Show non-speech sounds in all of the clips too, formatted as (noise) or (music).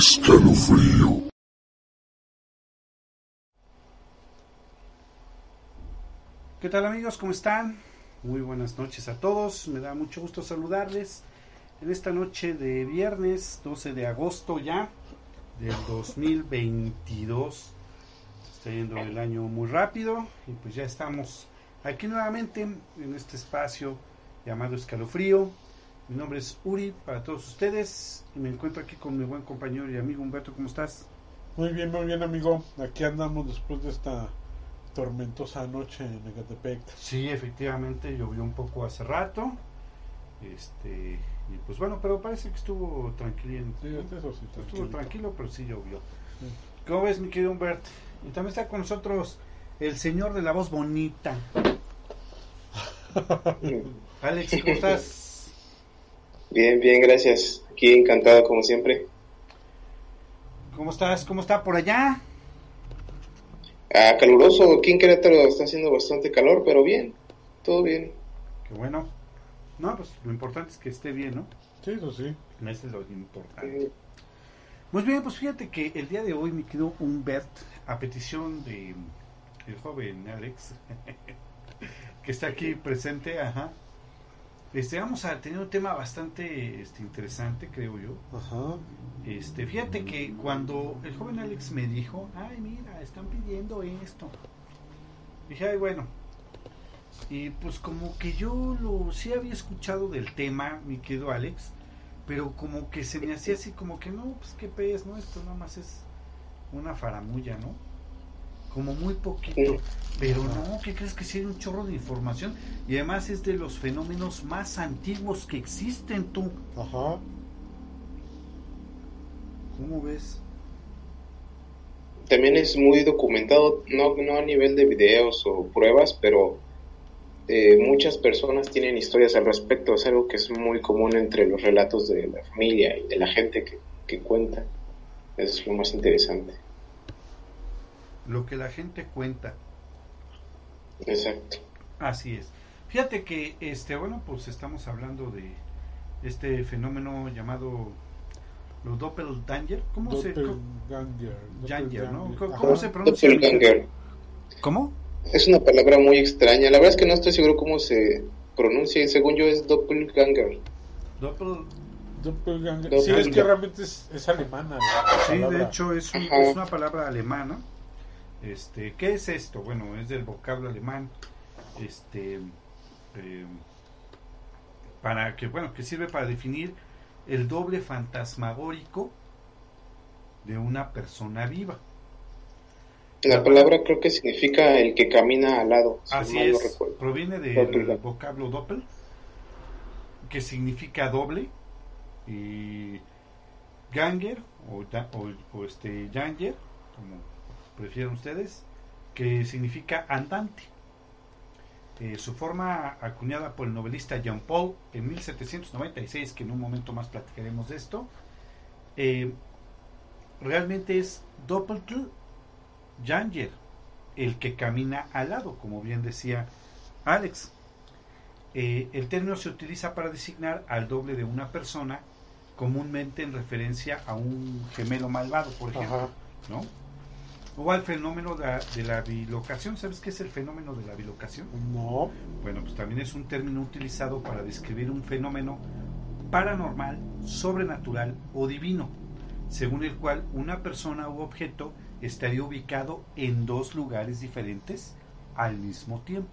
Escalofrío. ¿Qué tal amigos? ¿Cómo están? Muy buenas noches a todos. Me da mucho gusto saludarles en esta noche de viernes 12 de agosto ya del 2022. Está yendo el año muy rápido y pues ya estamos aquí nuevamente en este espacio llamado Escalofrío. Mi nombre es Uri para todos ustedes y me encuentro aquí con mi buen compañero y amigo Humberto. ¿Cómo estás? Muy bien, muy bien, amigo. Aquí andamos después de esta tormentosa noche en Ecatepec. Sí, efectivamente llovió un poco hace rato. Este, y pues bueno, pero parece que estuvo tranquilo. Sí, eso sí, Estuvo tranquilo. pero sí llovió. Sí. ¿Cómo ves, mi querido Humbert? Y también está con nosotros el señor de la voz bonita. (laughs) Alex, ¿cómo estás? Bien, bien, gracias. Aquí encantado como siempre. ¿Cómo estás? ¿Cómo está por allá? Ah, caluroso, aquí en Querétaro está haciendo bastante calor, pero bien, todo bien. Qué bueno. No, pues lo importante es que esté bien, ¿no? Sí, eso sí. Eso es lo importante. Pues bien, pues fíjate que el día de hoy me quedó Humbert a petición de el joven Alex (laughs) que está aquí presente, ajá. Este, vamos a tener un tema bastante este, interesante, creo yo. Ajá. Este, fíjate que cuando el joven Alex me dijo, ay mira, están pidiendo esto. Dije, ay bueno. Y pues como que yo lo sí había escuchado del tema, mi querido Alex, pero como que se me hacía así como que no, pues qué pez, ¿no? Esto nada más es una faramulla, ¿no? Como muy poquito. Pero no, ¿qué crees que hay un chorro de información? Y además es de los fenómenos más antiguos que existen, tú. Ajá. ¿Cómo ves? También es muy documentado, no, no a nivel de videos o pruebas, pero eh, muchas personas tienen historias al respecto. Es algo que es muy común entre los relatos de la familia y de la gente que, que cuenta. Es lo más interesante. Lo que la gente cuenta. Exacto. Así es. Fíjate que, este, bueno, pues estamos hablando de este fenómeno llamado los doppelganger. ¿Cómo se. ¿Cómo, se pronuncia? Doppelganger. ¿Cómo? Es una palabra muy extraña. La verdad es que no estoy seguro cómo se pronuncia. y Según yo es doppelganger. Doppel, Doppelganger. Doppelganger. Sí, es que realmente es, es alemana. sí, de hecho es, un- es una palabra alemana. Este, ¿qué es esto? Bueno, es del vocablo alemán. Este, eh, para que, bueno, que sirve para definir el doble fantasmagórico de una persona viva. La palabra creo que significa el que camina al lado. si Así es, recuerdo. proviene del vocablo doppel, que significa doble, y ganger, o, o- o este yanger, como prefieran ustedes, que significa andante. Eh, su forma acuñada por el novelista Jean Paul en 1796, que en un momento más platicaremos de esto, eh, realmente es doppeltl Janger, el que camina al lado, como bien decía Alex. Eh, el término se utiliza para designar al doble de una persona, comúnmente en referencia a un gemelo malvado, por ejemplo, Ajá. ¿no? O al fenómeno de la, de la bilocación. ¿Sabes qué es el fenómeno de la bilocación? No. Bueno, pues también es un término utilizado para describir un fenómeno paranormal, sobrenatural o divino, según el cual una persona u objeto estaría ubicado en dos lugares diferentes al mismo tiempo.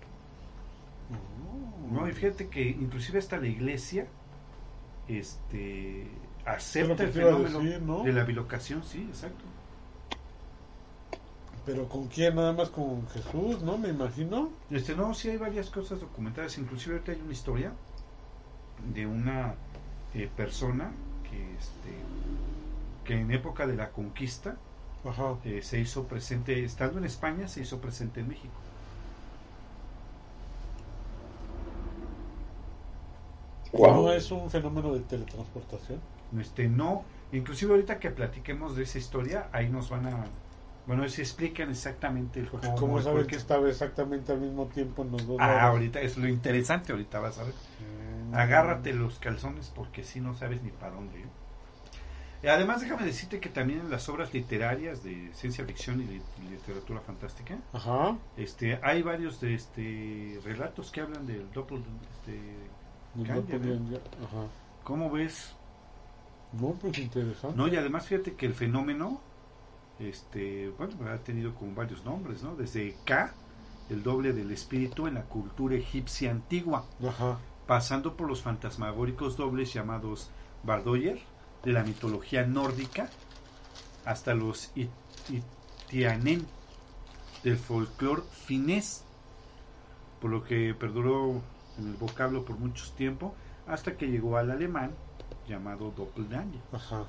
No, y fíjate que inclusive hasta la iglesia este acepta el fenómeno decir, ¿no? de la bilocación, sí, exacto. Pero ¿con quién? Nada más con Jesús, ¿no? Me imagino. Este, no, sí hay varias cosas documentadas, inclusive ahorita hay una historia de una eh, persona que, este, que en época de la conquista Ajá. eh, se hizo presente, estando en España, se hizo presente en México. Wow. ¿No es un fenómeno de teletransportación? Este, no, inclusive ahorita que platiquemos de esa historia, ahí nos van a, bueno, se explican exactamente el Porque cómo, ¿cómo saben que estaba exactamente al mismo tiempo en los dos Ah, lados? ahorita es lo interesante, ahorita vas a ver. Mm. Agárrate los calzones porque si no sabes ni para dónde. ¿eh? Además, déjame decirte que también en las obras literarias de ciencia ficción y de literatura fantástica, Ajá. este, hay varios de este relatos que hablan del doppel, este, doppelganger. ¿Cómo ves? No, pues interesante. No, y además fíjate que el fenómeno, este, bueno, ha tenido como varios nombres, ¿no? Desde K, el doble del espíritu en la cultura egipcia antigua, Ajá. pasando por los fantasmagóricos dobles llamados Bardoyer, de la mitología nórdica, hasta los It- Itianen, del folclore finés, por lo que perduró en el vocablo por mucho tiempo, hasta que llegó al alemán, llamado Doppelganger Ajá.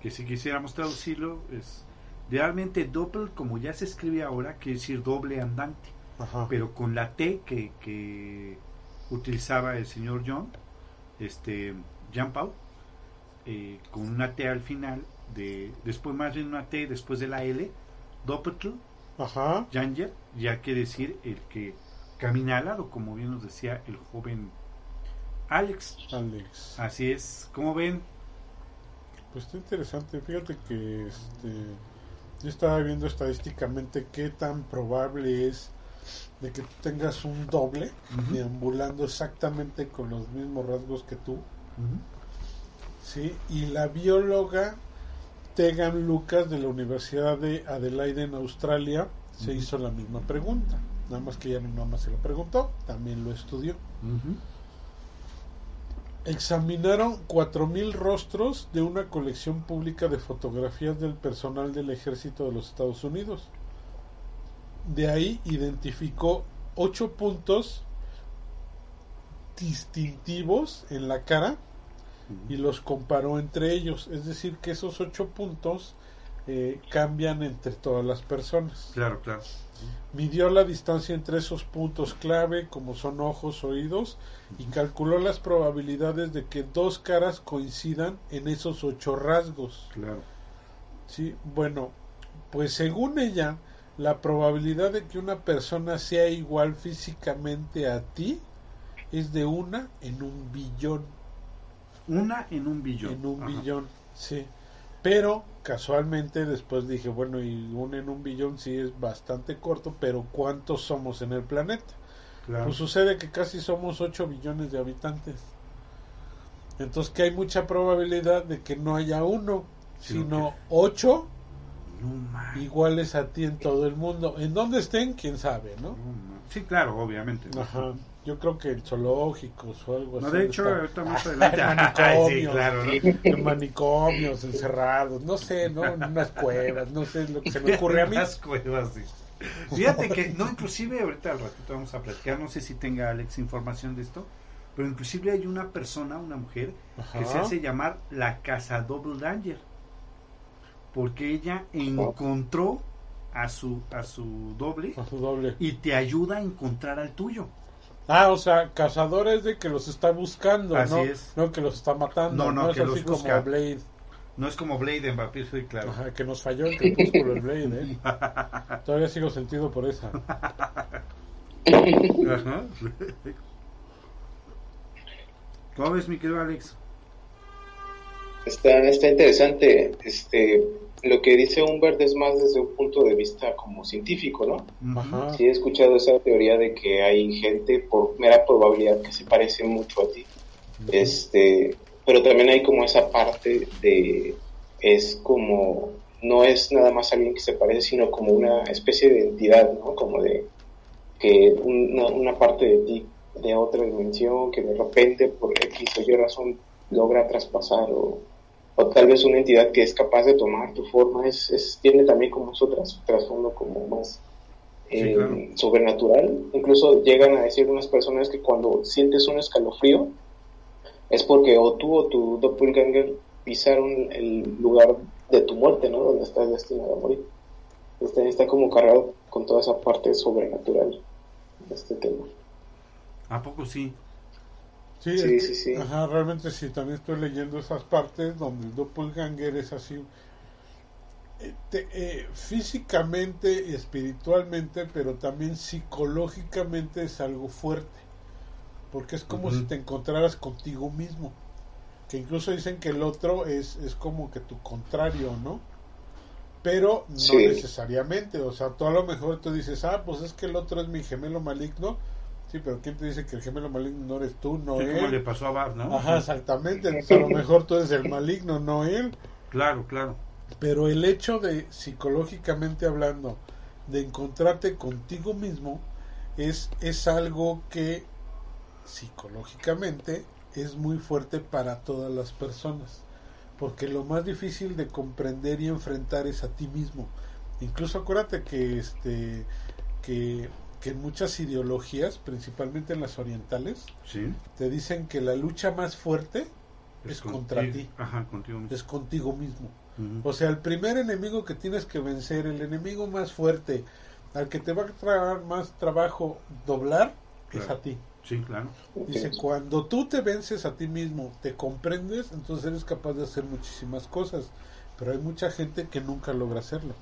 que si quisiéramos traducirlo es realmente doppel como ya se escribe ahora quiere decir doble andante Ajá. pero con la T que, que utilizaba el señor John este Jean Paul eh, con una T al final de después más bien una T después de la L doppel. Janger ya quiere decir el que camina al lado como bien nos decía el joven Alex Alex. así es como ven Pues está interesante. Fíjate que este, yo estaba viendo estadísticamente qué tan probable es de que tú tengas un doble deambulando exactamente con los mismos rasgos que tú. ¿sí? Y la bióloga Tegan Lucas de la Universidad de Adelaide en Australia se hizo la misma pregunta. Nada más que ella no más se lo preguntó, también lo estudió. Examinaron 4.000 rostros de una colección pública de fotografías del personal del ejército de los Estados Unidos. De ahí identificó 8 puntos distintivos en la cara y los comparó entre ellos. Es decir, que esos 8 puntos eh, cambian entre todas las personas. claro claro Midió la distancia entre esos puntos clave, como son ojos, oídos, y calculó las probabilidades de que dos caras coincidan en esos ocho rasgos. claro Sí, bueno, pues según ella, la probabilidad de que una persona sea igual físicamente a ti es de una en un billón. Una en un billón. En un Ajá. billón, sí. Pero casualmente después dije, bueno, y un en un billón sí es bastante corto, pero ¿cuántos somos en el planeta? Claro. Pues sucede que casi somos 8 billones de habitantes. Entonces que hay mucha probabilidad de que no haya uno, Sí, sino ok. 8 No ma- iguales a ti en todo el mundo. En dónde estén, quién sabe, ¿no? no Sí, claro, obviamente. Ajá. Yo creo que en zoológicos o algo No, así. de hecho, ahorita más (laughs) En adelante. manicomios. sí, claro, ¿no? En manicomios, encerrados, no sé, ¿no? En unas cuevas, no sé lo que se me ocurre a mí. (laughs) Las cuevas, sí. Fíjate que, no, inclusive ahorita al ratito vamos a platicar, no sé si tenga Alex información de esto, pero inclusive hay una persona, una mujer, que se hace llamar la Casa Double Danger, porque ella encontró a su, a su doble A su doble. y te ayuda a encontrar al tuyo. Ah, o sea, cazadores de que los está buscando, Así ¿no? es. No que los está matando. No, no, es que así los como busca. Blade. No es como Blade en Vampire Survivor, claro. Ajá, que nos falló el crepúsculo el Blade, ¿eh? (laughs) Todavía sigo sentido por esa. Ajá. ¿Cómo ves, mi querido Alex? Está, está interesante. Este, lo que dice Humbert es más desde un punto de vista como científico, ¿no? Ajá. Sí he escuchado esa teoría de que hay gente por mera probabilidad que se parece mucho a ti. Este, pero también hay como esa parte de es como no es nada más alguien que se parece, sino como una especie de entidad, ¿no? Como de que una, una parte de ti de otra dimensión que de repente por X o Y razón logra traspasar o, o tal vez una entidad que es capaz de tomar tu forma es, es tiene también como su tras- trasfondo como más Sí, eh, claro. sobrenatural. Incluso llegan a decir unas personas que cuando sientes un escalofrío es porque o tú o tu doppelganger pisaron el lugar de tu muerte, ¿no? Donde estás destinado a morir. Este, está como cargado con toda esa parte sobrenatural de este tema. ¿A poco sí? Sí, Sí, sí, sí. Ajá, realmente sí, también estoy leyendo esas partes donde el doppelganger es así. eh, te- eh, físicamente y espiritualmente, pero también psicológicamente es algo fuerte. Porque es como si te encontraras contigo mismo. que incluso dicen que el otro es, es como que tu contrario, ¿no? Pero no Sí. necesariamente, o sea, tú a lo mejor tú dices, ah, pues es que el otro es mi gemelo maligno, sí, pero ¿quién te dice que el gemelo maligno no eres tú, no Sí, como le él? pasó a Bar, ¿no? Ajá, exactamente, entonces a lo mejor tú eres el maligno, no él. Claro, claro. Pero el hecho de, psicológicamente hablando, de encontrarte contigo mismo, es, es algo que psicológicamente es muy fuerte para todas las personas. Porque lo más difícil de comprender y enfrentar es a ti mismo. Incluso acuérdate que este que, que en muchas ideologías, principalmente en las orientales, Sí. te dicen que la lucha más fuerte es contra ti. Ajá, contigo mismo. es contigo mismo. O sea, el primer enemigo que tienes que vencer, el enemigo más fuerte, al que te va a traer más trabajo doblar, es a ti. Sí, claro. Dice, cuando tú te vences a ti mismo, te comprendes, entonces eres capaz de hacer muchísimas cosas. Pero hay mucha gente que nunca logra hacerlo.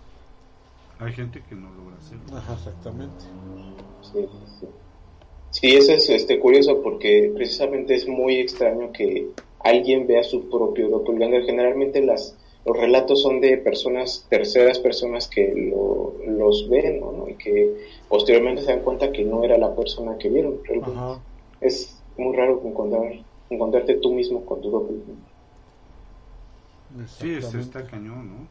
Hay gente que no logra hacerlo. Ajá, exactamente. Sí, sí. Sí, eso es este, curioso porque precisamente es muy extraño que alguien vea su propio doppelganger. Generalmente las, los relatos son de personas, terceras personas que lo- los ven ¿no? ¿no? y que posteriormente se dan cuenta que no era la persona que vieron. Realmente Ajá. es muy raro encontrar, encontrarte tú mismo con tu doppelganger. Sí, está cañón, ¿no?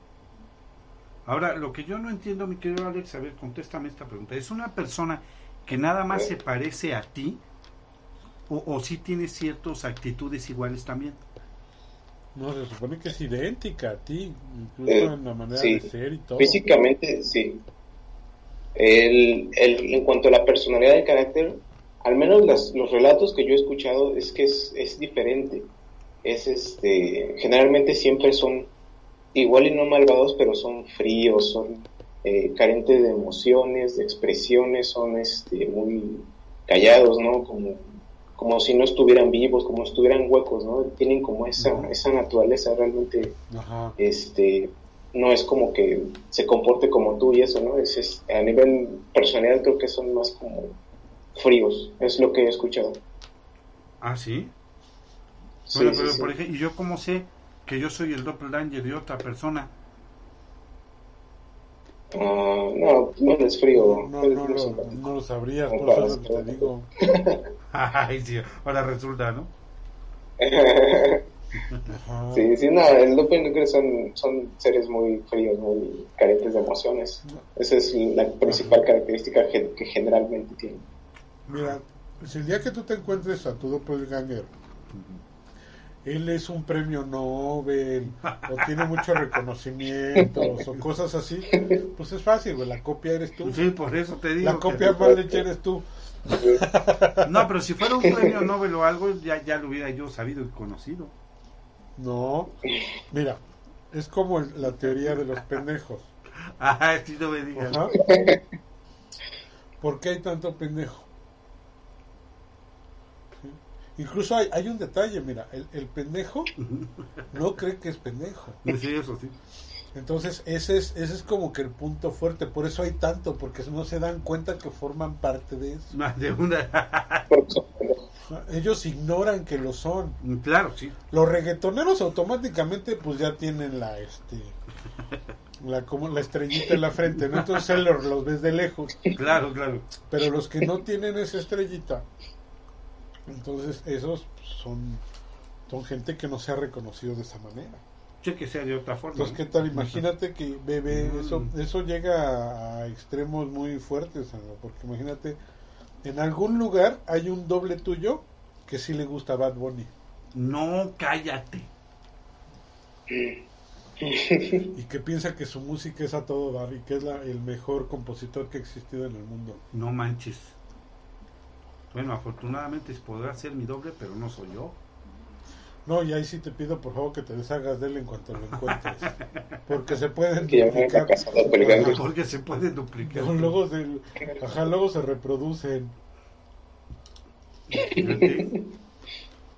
Ahora, lo que yo no entiendo, mi querido Alex, a ver, contéstame esta pregunta. ¿Es una persona que nada más se parece a ti? ¿O, o sí tiene ciertas actitudes iguales también? No, se supone que es idéntica a ti, incluso Eh, en la manera sí. de ser y todo. Físicamente, sí. El, el- en cuanto a la personalidad del carácter, al menos las- los relatos que yo he escuchado es que es, es diferente. Es este, generalmente siempre son igual y no malvados, pero son fríos, son eh, carentes de emociones, de expresiones, son este, muy callados, ¿no? Como, como si no estuvieran vivos, como si estuvieran huecos, ¿no? Tienen como esa, esa naturaleza realmente Ajá. este no es como que se comporte como tú y eso, ¿no? Es, es- a nivel personal creo que son más como fríos, es lo que he escuchado. Ah, sí. Bueno, sí, pero sí. por ejemplo, ¿y yo cómo sé que yo soy el doppelganger de otra persona? Ah, no, no eres frío. No, no, simpático. no lo sabrías, No por eso es lo que te digo. (laughs) Ay, sí, ahora resulta, ¿no? Ajá. sí, sí, no, el doppelganger son, son seres muy fríos, muy carentes de emociones. Esa es la principal característica que, que generalmente tienen. Mira, si el día que tú te encuentres a tu doppelganger, él es un premio Nobel, o tiene muchos reconocimientos, o cosas así, pues es fácil, güey, la copia eres tú. Sí, por eso te digo. La que- copia mal hecha eres tú. No, pero si fuera un premio Nobel o algo, ya, ya lo hubiera yo sabido y conocido. No, mira, es como la teoría de los pendejos. (laughs) Ah, sí, no me digas. ¿Por qué hay tanto pendejo? Incluso hay, hay un detalle, mira, el, el pendejo no cree que es pendejo. Sí, eso sí. Entonces ese es, ese es como que el punto fuerte, por eso hay tanto, porque no se dan cuenta que forman parte de eso. Más de una. Ellos ignoran que lo son. Claro, sí. Los reggaetoneros automáticamente pues ya tienen la este la como la estrellita en la frente, ¿no? Entonces los, los ves de lejos. Claro, claro. Pero los que no tienen esa estrellita, entonces esos son, son gente que no se ha reconocido de esa manera. Che, que sea de otra forma. Entonces, ¿qué tal? Imagínate que bebé, Mm. eso, eso llega a, extremos muy fuertes, porque imagínate, en algún lugar hay un doble tuyo que sí le gusta a Bad Bunny No, cállate. y que piensa que su música es a todo dar y que es la- el mejor compositor que ha existido en el mundo. No manches. Bueno, afortunadamente podrá ser mi doble, pero no soy yo. No, y ahí sí te pido por favor que te deshagas de él en cuanto lo encuentres. (laughs) Porque se pueden Que ya me duplicar. casado. Porque se puede duplicar. No, luego, se, ajá, luego se reproducen.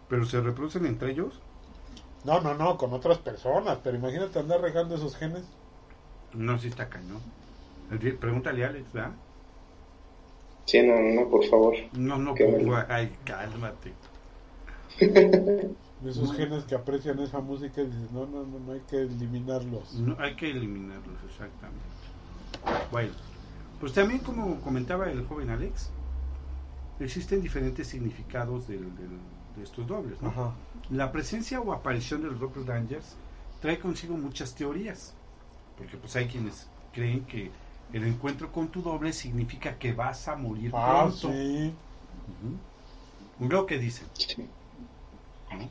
Pero se reproducen entre ellos. No, no, no, con otras personas. Pero imagínate andar regando esos genes. No, sí está cañón. Pregúntale a Alex, ¿verdad? Sí, no, no, por favor. No, no, bueno. ay, cálmate. Esos genes que aprecian esa música y dicen, no, no, no, no hay que eliminarlos. No, hay que eliminarlos, exactamente. Bueno, pues también como comentaba el joven Alex, existen diferentes significados del, del, de estos dobles. ¿no? Ajá. La presencia o aparición de los doppelgangers trae consigo muchas teorías, porque pues hay quienes creen que el encuentro con tu doble significa que vas a morir Ah, pronto. sí. Lo que dicen. Sí. ¿no?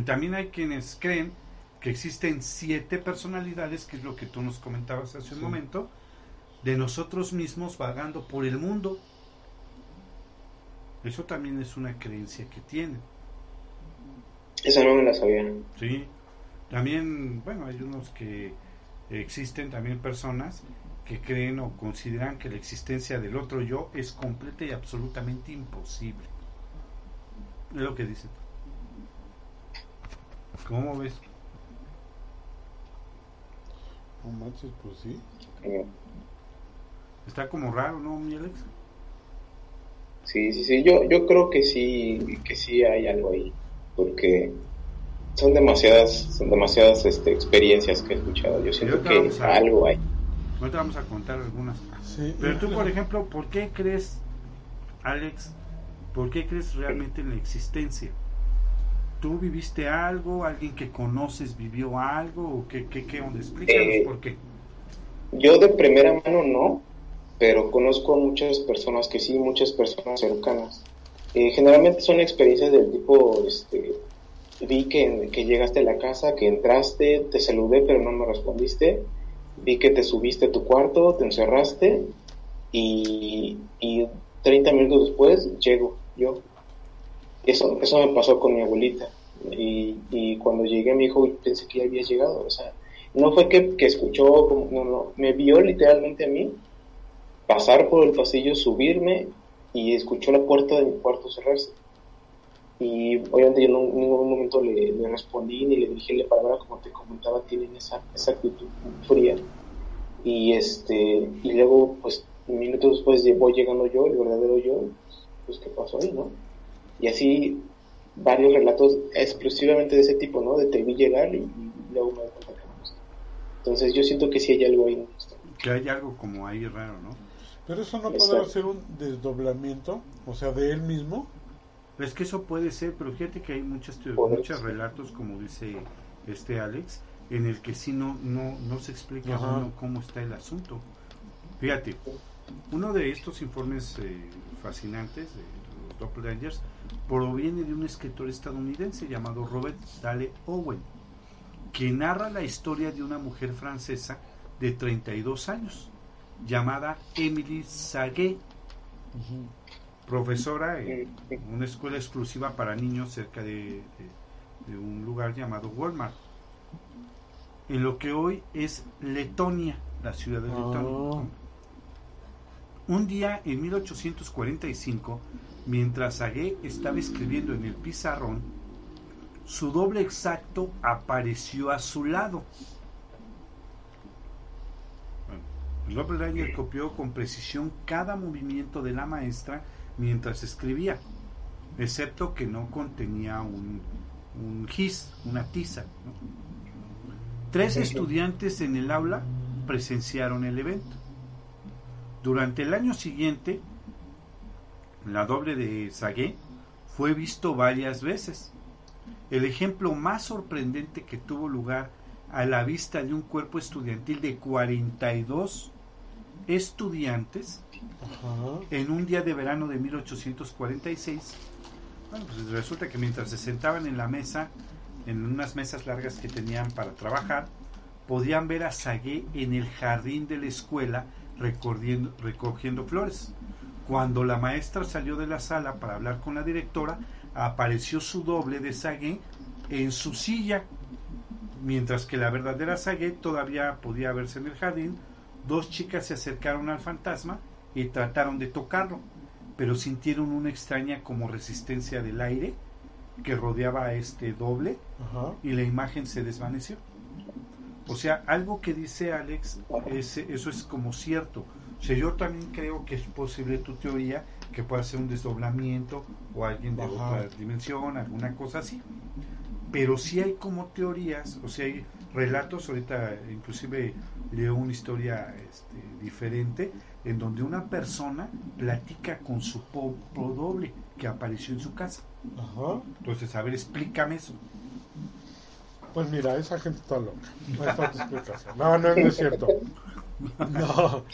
Y también hay quienes creen que existen siete personalidades, que es lo que tú nos comentabas hace un momento, de nosotros mismos vagando por el mundo. Eso también es una creencia que tienen. Esa no me la sabía. Sí, también, bueno, hay unos que existen también personas que creen o consideran que la existencia del otro yo es completa y absolutamente imposible. Es lo que dicen. ¿Cómo ves? No manches, pues sí. Eh, Está como raro, ¿no, mi Alex? Sí, sí, sí. Yo, yo creo que sí, que sí hay algo ahí. Porque son demasiadas, son demasiadas este, experiencias que he escuchado. Yo siento que a- algo hay. Ahorita vamos a contar algunas. Sí, Pero tú, por ejemplo, ¿por qué crees, Alex, por qué crees realmente en la existencia? ¿Tú viviste algo? ¿Alguien que conoces vivió algo? ¿O qué, qué, qué onda? Explícanos Eh, por qué. Yo de primera mano no, pero conozco a muchas personas que sí, muchas personas cercanas. Eh, generalmente son experiencias del tipo, este, vi que, que llegaste a la casa, que entraste, te saludé pero no me respondiste, vi que te subiste a tu cuarto, te encerraste y, y 30 minutos después llego yo. Eso, eso me pasó con mi abuelita y, y cuando llegué me dijo, pensé que ya había llegado, o sea, no fue que, que escuchó, no, no, me vio literalmente a mí pasar por el pasillo, subirme y escuchó la puerta de mi cuarto cerrarse. Y obviamente yo no, en ningún momento le, le respondí ni le dirigí la palabra, como te comentaba, tienen esa, esa actitud fría. Y este y luego, pues, minutos después de- voy llegando yo, el verdadero yo, pues, ¿qué pasó ahí, no? Y así varios relatos exclusivamente de ese tipo, ¿no? De te vi llegar y, y luego me cuenta que no. Entonces yo siento que sí hay algo ahí. ¿no? Que hay algo como ahí raro, ¿no? Pero eso no podrá ser un desdoblamiento, o sea, de él mismo. Es que eso puede ser, pero fíjate que hay muchas muchos relatos, como dice este Alex, en el que sí no, no, no se explica Ajá. uno cómo está el asunto. Fíjate, uno de estos informes eh, fascinantes de los Doppelgangers proviene de un escritor estadounidense llamado Robert Dale Owen, que narra la historia de una mujer francesa de 32 años, llamada Emily Saguet, profesora en una escuela exclusiva para niños cerca de, de- de un lugar llamado Walmart, en lo que hoy es Letonia, la ciudad de Letonia. Ah. Un día en 1845, mientras Saguet estaba escribiendo en el pizarrón, su doble exacto apareció a su lado. Bueno, el doppelganger copió con precisión cada movimiento de la maestra mientras escribía, excepto que no contenía un, un gis, una tiza. ¿no? Tres estudiantes en el aula presenciaron el evento. Durante el año siguiente, la doble de Saguet fue visto varias veces. El ejemplo más sorprendente que tuvo lugar a la vista de un cuerpo estudiantil de 42 estudiantes Ajá. en un día de verano de 1846. Bueno, pues resulta que mientras se sentaban en la mesa, en unas mesas largas que tenían para trabajar, podían ver a Saguet en el jardín de la escuela recorriendo- recogiendo flores. Cuando la maestra salió de la sala para hablar con la directora, apareció su doble de Saguet en su silla, mientras que la verdadera Saguet todavía podía verse en el jardín. Dos chicas se acercaron al fantasma y trataron de tocarlo, pero sintieron una extraña como resistencia del aire que rodeaba a este doble Ajá. y la imagen se desvaneció. O sea, algo que dice Alex, es- eso es como cierto. O sea, yo también creo que es posible tu teoría que pueda ser un desdoblamiento o alguien de Ajá. otra dimensión, alguna cosa así. Pero sí hay como teorías, o sea, hay relatos, ahorita inclusive leo una historia este, diferente, en donde una persona platica con su doble que apareció en su casa. Ajá. Entonces, a ver, explícame eso. Pues mira, esa gente está loca. No está explicación. No, no, no es cierto. No.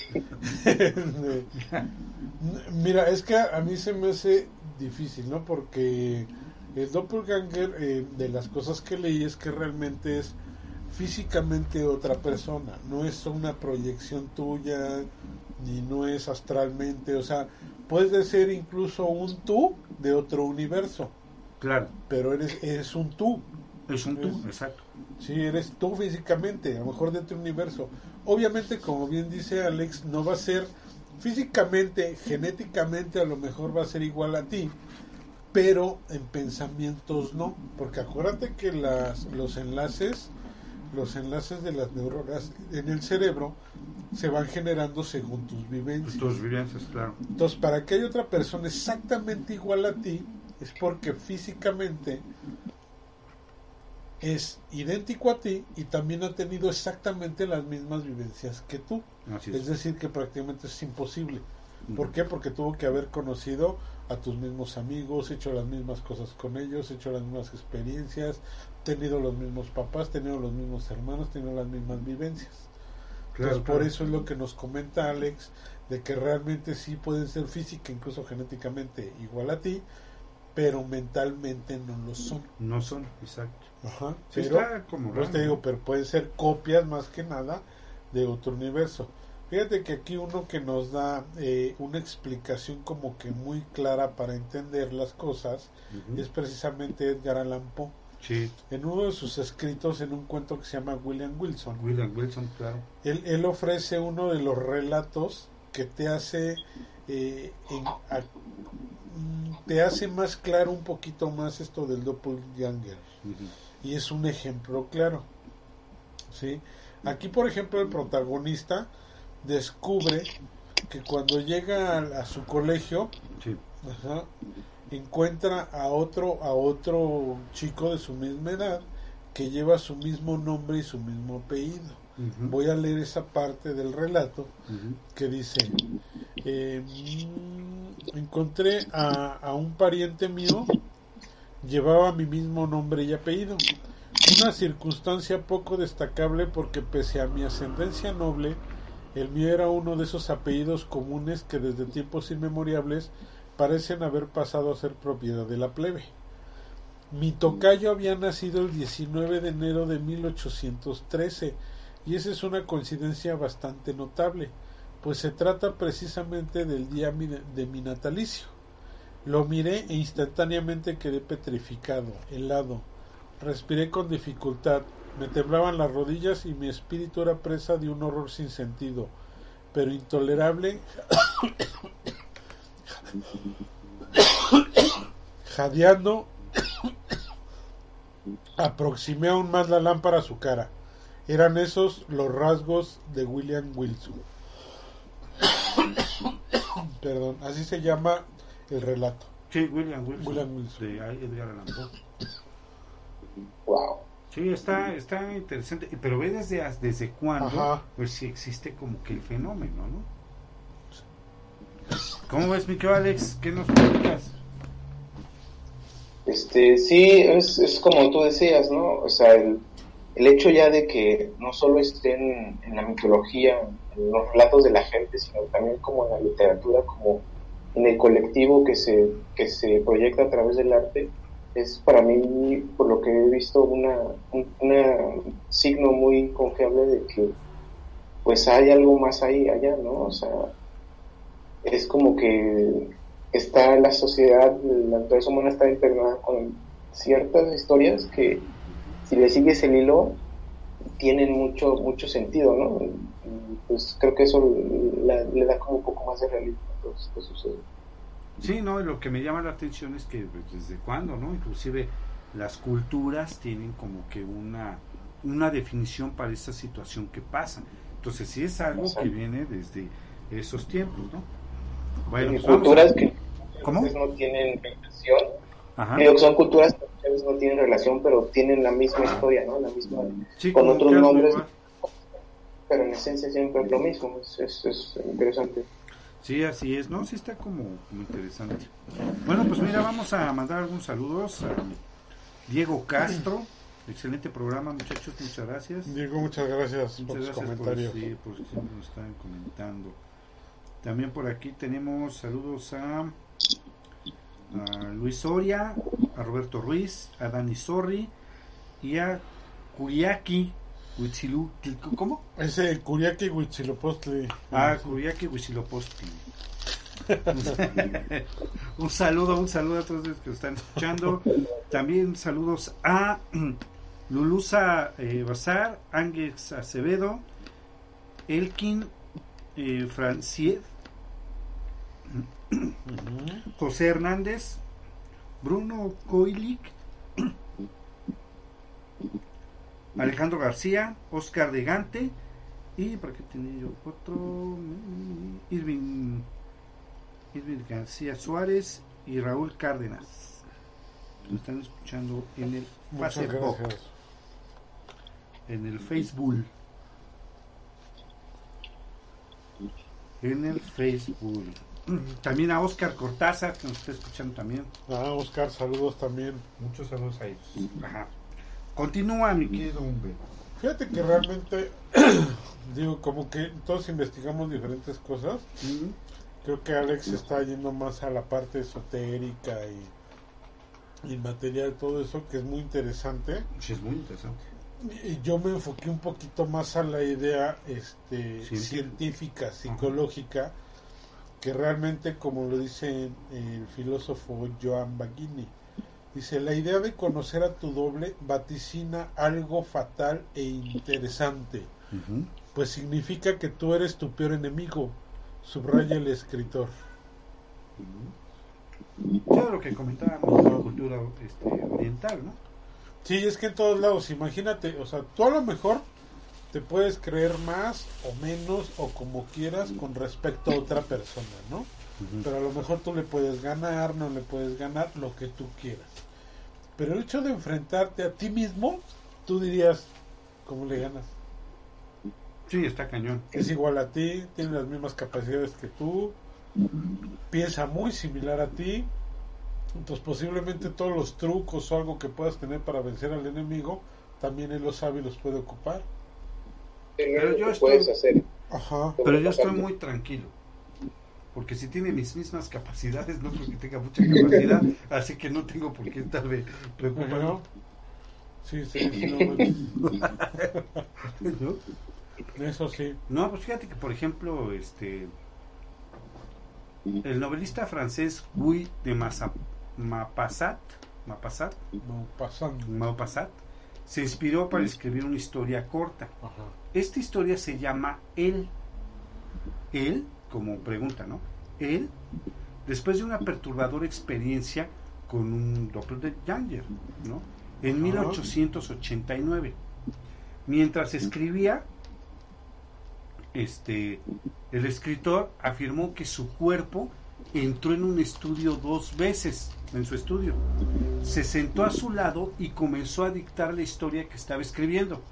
(laughs) mira, es que a mí se me hace difícil, ¿no? Porque el doppelganger, eh, de las cosas que leí, es que realmente es físicamente otra persona. No es una proyección tuya, ni no es astralmente. O sea, puedes ser incluso un tú de otro universo, Claro, pero eres, eres un tú. es un tú, exacto. Sí, eres tú físicamente, a lo mejor de otro universo. Obviamente, como bien dice Alex, no va a ser físicamente, genéticamente, a lo mejor va a ser igual a ti, pero en pensamientos no, porque acuérdate que las, los enlaces, los enlaces de las neuronas en el cerebro se van generando según tus vivencias. Tus vivencias, claro. Entonces, para que haya otra persona exactamente igual a ti, es porque físicamente es idéntico a ti y también ha tenido exactamente las mismas vivencias que tú. Así Es es. decir, que prácticamente es imposible. ¿Por Ujú. qué? Porque tuvo que haber conocido a tus mismos amigos, hecho las mismas cosas con ellos, hecho las mismas experiencias, tenido los mismos papás, tenido los mismos hermanos, tenido las mismas vivencias. Claro, Entonces, por eso es lo que nos comenta Alex, de que realmente sí pueden ser física, incluso genéticamente igual a ti, pero mentalmente no lo son. No son, exacto. Ajá. Sí, pero, está como pues te digo, pero pueden ser copias más que nada de otro universo. Fíjate que aquí uno que nos da eh, una explicación como que muy clara para entender las cosas es precisamente Edgar Allan Poe. Sí, En uno de sus escritos, en un cuento que se llama William Wilson, William Wilson, claro. él, él ofrece uno de los relatos que te hace eh, en- a- te hace más claro un poquito más esto del doppelganger Ujú. y es un ejemplo claro sí aquí por ejemplo el protagonista descubre que cuando llega a, a su colegio Sí, Ajá. Encuentra a otro a otro chico de su misma edad que lleva su mismo nombre y su mismo apellido. Voy a leer esa parte del relato que dice eh, mm, encontré a, a un pariente mío llevaba mi mismo nombre y apellido. Una circunstancia poco destacable porque pese a mi ascendencia noble el mío era uno de esos apellidos comunes que desde tiempos inmemoriales parecen haber pasado a ser propiedad de la plebe mi tocayo había nacido el 19 de enero de 1813 y esa es una coincidencia bastante notable, pues se trata precisamente del día de mi natalicio. Lo miré e instantáneamente quedé petrificado, helado. Respiré con dificultad, me temblaban las rodillas y mi espíritu era presa de un horror sin sentido, pero intolerable. Jadeando, aproximé aún más la lámpara a su cara. Eran esos los rasgos de William Wilson. Perdón, así se llama el relato. Sí, William Wilson. William Wilson. De Edgar Allan Poe. Wow. Sí, está, está interesante. Pero ve desde, desde cuándo, Ajá. pues si existe como que el fenómeno, ¿no? ¿Cómo ves, mi Alex? ¿Qué nos platicas? Este, sí, es, es como tú decías, ¿no? O sea, el, el hecho ya de que no solo estén en la mitología, en los relatos de la gente, sino también como en la literatura, como en el colectivo que se, que se proyecta a través del arte, es para mí, por lo que he visto, una, un signo muy confiable de que pues hay algo más ahí, allá, ¿no? O sea, es como que está la sociedad, la naturaleza humana está internada con ciertas historias que si le sigues el hilo tienen mucho mucho sentido, ¿no? Pues creo que eso la- le da como un poco más de realismo a todo esto que sucede. Sí, no, y lo que me llama la atención es que pues, desde cuándo, ¿no? Inclusive las culturas tienen como que una, una definición para esta situación que pasa. Entonces sí es algo que viene desde esos tiempos, ¿no? Bueno, y pues culturas a- que ¿Cómo? no tienen relación. Ajá. Son culturas que a veces no tienen relación, pero tienen la misma historia, ¿no? La misma, Sí, con otros nombres, igual. pero en esencia siempre es lo mismo. Es, es, es interesante. Sí, así es. No, sí está como, como interesante. Bueno, pues mira, vamos a mandar algunos saludos a Diego Castro. Excelente programa, muchachos. Muchas gracias. Diego, muchas gracias por Muchas gracias por, comentarios. sí, por siempre nos están comentando. También por aquí tenemos saludos a, a Luis Soria, a Roberto Ruiz, a Dani Sorri y a Kuriaki Huitzilu. ¿Cómo? Ese Kuriaki Huitzilopochtli. Ah, Kuriaki Huitzilopochtli. (laughs) un saludo, un saludo a todos los que están escuchando. También saludos a (clears throat) Lulusa eh, Bazar, Ángeles Acevedo, Elkin eh, José Hernández, Bruno Koilik, Alejandro García, Oscar de Gante y por aquí tenía yo otro Irving Irving García Suárez y Raúl Cárdenas. Lo están escuchando en el Facebook, en el Facebook. En el Facebook. También a Oscar Cortázar, que nos está escuchando también. Ah, Oscar, saludos también. Muchos saludos a ellos. Ajá. Continúa, mi querido hombre. Fíjate que realmente, (coughs) digo, como que todos investigamos diferentes cosas. Creo que Alex está yendo más a la parte esotérica y inmaterial, todo eso, que es muy interesante. Sí, es muy interesante. Y yo me enfoqué un poquito más a la idea este, Científica. científica, psicológica, que realmente, como lo dice el filósofo Joan Baghini, dice, la idea de conocer a tu doble vaticina algo fatal e interesante, pues significa que tú eres tu peor enemigo, subraya el escritor. Todo lo que comentábamos de la cultura este, oriental, ¿no? Sí, es que en todos lados, imagínate, o sea, tú a lo mejor te puedes creer más o menos o como quieras con respecto a otra persona, ¿no? Pero a lo mejor tú le puedes ganar, no le puedes ganar, lo que tú quieras. Pero el hecho de enfrentarte a ti mismo, tú dirías, ¿cómo le ganas? Sí, está cañón. Es igual a ti, tiene las mismas capacidades que tú, piensa muy similar a ti, entonces posiblemente todos los trucos o algo que puedas tener para vencer al enemigo, también él los sabe y los puede ocupar. Pero yo ¿Qué estoy- puedes hacer? Ajá. Pero yo estoy muy tranquilo. Porque si tiene mis mismas capacidades, no creo que tenga mucha capacidad, (laughs) así que no tengo por qué estarme preocupando. Sí, sí, sí, no, (laughs) bueno, ¿No? eso sí. No, pues fíjate que, por ejemplo, este el novelista francés Guy de Massa- Maupassant, pasando. Maupassant se inspiró para escribir una historia corta. Ajá. Esta historia se llama Él. Él, como pregunta, ¿no? Él, después de una perturbadora experiencia con un doppelganger, ¿no? En Ajá. 1889. Mientras escribía, este, el escritor afirmó que su cuerpo entró en un estudio dos veces, en su estudio. Se sentó a su lado y comenzó a dictar la historia que estaba escribiendo.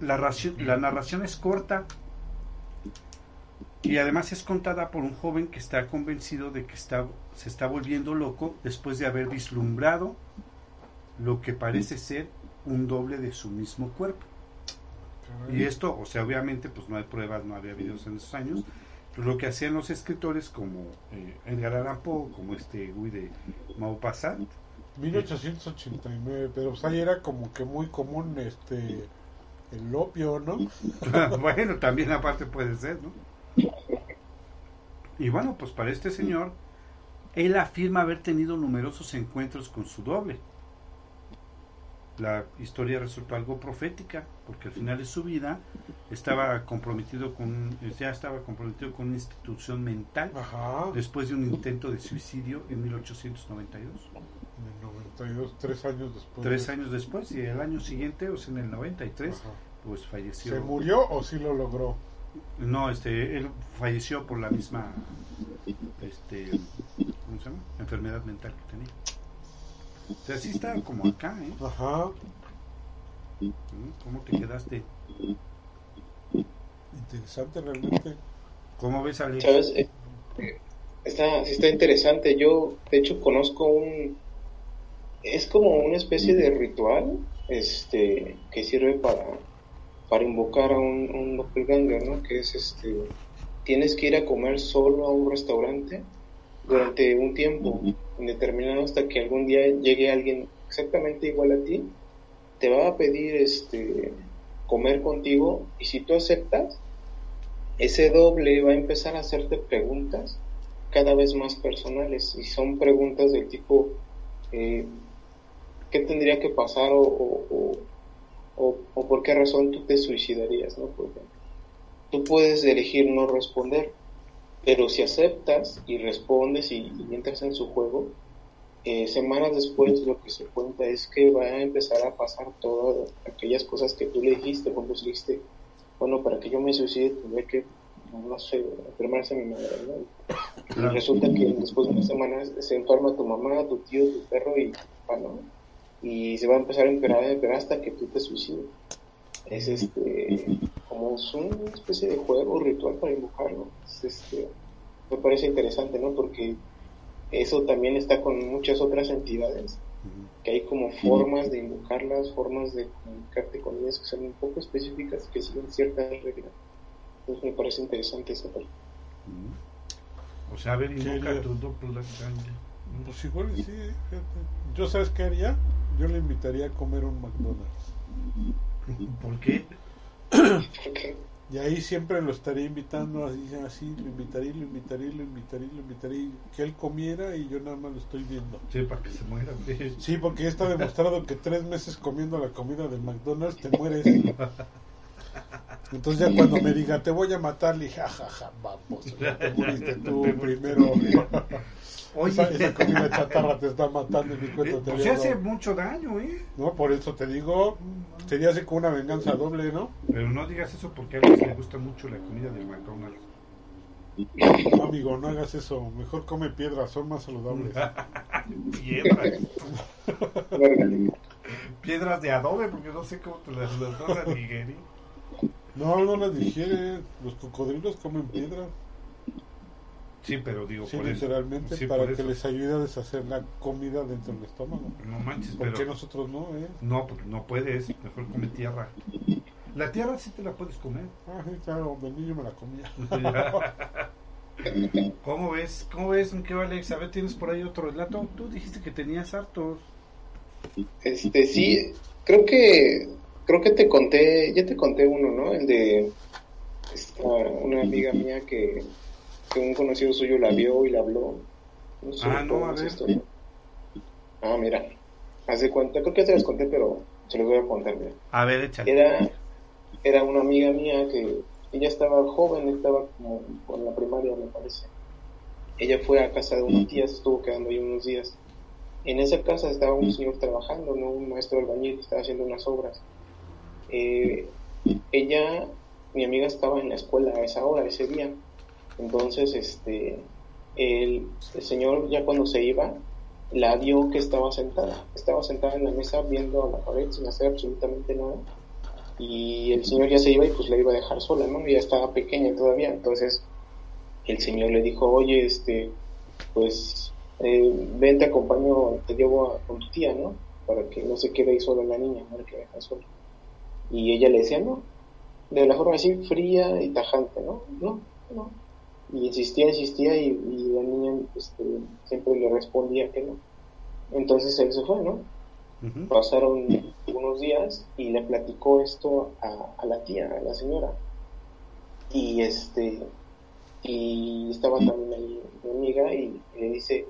La, la narración es corta y además es contada por un joven que está convencido de que está, se está volviendo loco después de haber vislumbrado lo que parece ser un doble de su mismo cuerpo. Y esto, o sea, obviamente, pues no hay pruebas, no había videos en esos años. Lo que hacían los escritores como eh, Edgar Allan Poe, como este Guy de Maupassant, 1889, pero pues ahí era como que muy común este el opio, ¿no? (laughs) bueno, también aparte puede ser, ¿no? Y bueno, pues para este señor, él afirma haber tenido numerosos encuentros con su doble. La historia resultó algo profética, porque al final de su vida estaba comprometido con, ya estaba comprometido con una institución mental Ajá. después de un intento de suicidio en 1892. En el 92, tres años después. Tres de- años después y el año siguiente, o sea, en el 93, Ajá. pues falleció. ¿Se murió o sí lo logró? No, este, él falleció por la misma este, ¿cómo se llama? Enfermedad mental que tenía. O sea, sí está como acá, ¿eh? Ajá. ¿Mm? ¿Cómo te quedaste? Interesante realmente. ¿Cómo ves, Alex? ¿Sabes? Eh, Está, sí está interesante. Yo, de hecho, conozco un... Es como una especie de ritual este, que sirve para, para invocar a un, un doppelganger, ¿no? Que es este... Tienes que ir a comer solo a un restaurante durante un tiempo indeterminado hasta que algún día llegue alguien exactamente igual a ti, te va a pedir este comer contigo y si tú aceptas, ese doble va a empezar a hacerte preguntas cada vez más personales y son preguntas del tipo eh, ¿qué tendría que pasar o, o, o, o, por qué razón tú te suicidarías? ¿no? Por ejemplo, tú puedes elegir no responder, pero si aceptas y respondes y, y entras en su juego, eh, semanas después lo que se cuenta es que va a empezar a pasar todas aquellas cosas que tú le dijiste cuando dijiste, bueno, para que yo me suicide tendría que, no sé, enfermarse mi madre, ¿no? Y resulta que después de unas semanas se enferma tu mamá, tu tío, tu perro y ¿no? y se va a empezar a empeorar, a empeorar hasta que tú te suicides. Es este, como es una especie de juego, ritual para invocarlo. Es este, me parece interesante, ¿no? Porque eso también está con muchas otras entidades, que hay como formas de invocarlas, formas de comunicarte con ellas que son un poco específicas, que siguen ciertas reglas. Entonces me parece interesante esa parte. O sea, a ver, invoca tu. Pues igual sí, fíjate. ¿Yo sabes qué haría? Yo le invitaría a comer un McDonald's. ¿Por qué? Y ahí siempre lo estaría invitando, así, así, lo invitaría, lo invitaría, lo invitaría, lo invitaría, que él comiera y yo nada más lo estoy viendo. Sí, para que se muera. Sí, porque ya está demostrado que tres meses comiendo la comida de McDonald's te mueres. (laughs) Entonces ya cuando me diga, te voy a matar, le dije, jajaja, vamos, ya te moriste tú primero. Oye, Esa, esa comida chatarra te está matando y mi cuenta te pues había se hace mucho daño, ¿eh? No, por eso te digo, sería así como una venganza doble, ¿no? Pero no digas eso porque a Alex le gusta mucho la comida de McDonald's. No, amigo, no hagas eso. Mejor come piedras, son más saludables. (laughs) Piedras. Piedras de adobe, porque no sé cómo te las, las vas a. No, no las digiere. Los cocodrilos comen piedra. Sí, pero digo, Sí, por eso. literalmente, Sí, para por que eso. les ayude a deshacer la comida dentro del estómago. No manches, ¿Por pero. qué nosotros no, eh? No, porque no puedes. Mejor come tierra. La tierra sí te la puedes comer. Ah, sí, claro, de niño me la comía. (laughs) ¿Cómo ves? ¿Cómo ves, qué Alex? A ver, ¿tienes por ahí otro relato? Tú dijiste que tenías hartos. Este, sí, creo que, creo que te conté, ya te conté uno, ¿no? El de esta, una amiga mía que, que un conocido suyo la vio y la habló. No sé Ah, no, a ver. Ah, mira, hace cuenta, creo que ya te las conté, pero se los voy a contar, mira. A ver, échale. Era, era una amiga mía que ella estaba joven, estaba como con la primaria, me parece. Ella fue a casa de unos tías, estuvo quedando ahí unos días. En esa casa estaba un señor trabajando, ¿no? un maestro albañil que estaba haciendo unas obras. Eh, ella, mi amiga estaba en la escuela a esa hora, ese día. Entonces, este, el, señor ya cuando se iba, la vio que estaba sentada. Estaba sentada en la mesa viendo a la pared sin hacer absolutamente nada. Y el señor ya se iba y pues la iba a dejar sola, ¿no? Ella estaba pequeña todavía. Entonces el señor le dijo, oye, este, pues eh, ven, te acompaño, te llevo a- con tu tía, ¿no? Para que no se quede ahí sola la niña, para que deja sola. Y ella le decía, no. De la forma así fría y tajante, ¿no? No, no. Y insistía, insistía y, y la niña este, siempre le respondía que no. Entonces él se fue, ¿no? Pasaron unos días y le platicó esto a, a la tía, a la señora. Y este y estaba también ahí mi amiga y le dice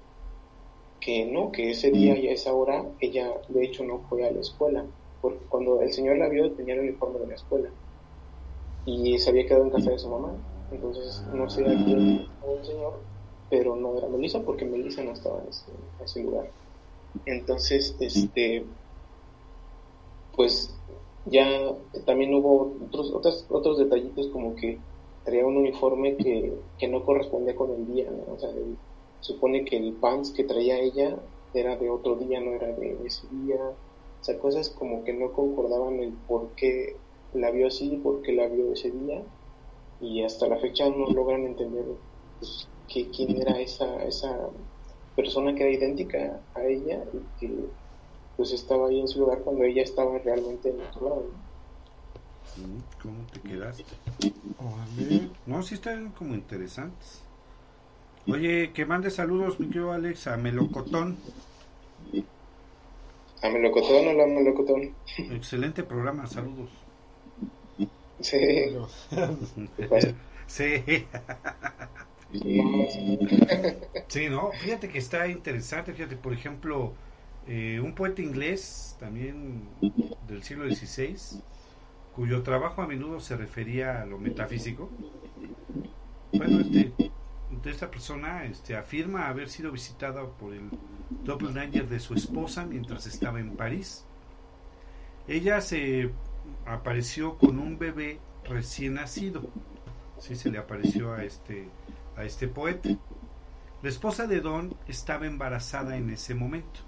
que no, que ese día y a esa hora ella de hecho no fue a la escuela, porque cuando el señor la vio tenía el uniforme de la escuela y se había quedado en casa de su mamá. Entonces no sé a quién fue el señor, pero no era Melissa porque Melissa no estaba en ese, lugar. Entonces, este, pues ya también hubo otros, otros, otros detallitos como que traía un uniforme que, que no correspondía con el día. O sea, el, supone que el pants que traía ella era de otro día, no era de ese día. O sea, cosas como que no concordaban el por qué la vio así, por qué la vio ese día. Y hasta la fecha no logran entender pues, que, quién era esa, esa persona que era idéntica a ella y que pues estaba ahí en su lugar cuando ella estaba realmente en otro lado. ¿Cómo te quedaste? No, sí están como interesantes. Oye, que mande saludos, mi querido Alex, a Melocotón. A Melocotón, hola Melocotón. Excelente programa, saludos. Sí. (laughs) sí. sí, no, fíjate que está interesante, fíjate, por ejemplo, eh, un poeta inglés, también del siglo XVI, cuyo trabajo a menudo se refería a lo metafísico. Bueno, este, esta persona este, afirma haber sido visitada por el doppelganger de su esposa mientras estaba en París. Ella se apareció con un bebé recién nacido. Sí, se le apareció a este, a este poeta. La esposa de Don estaba embarazada en ese momento,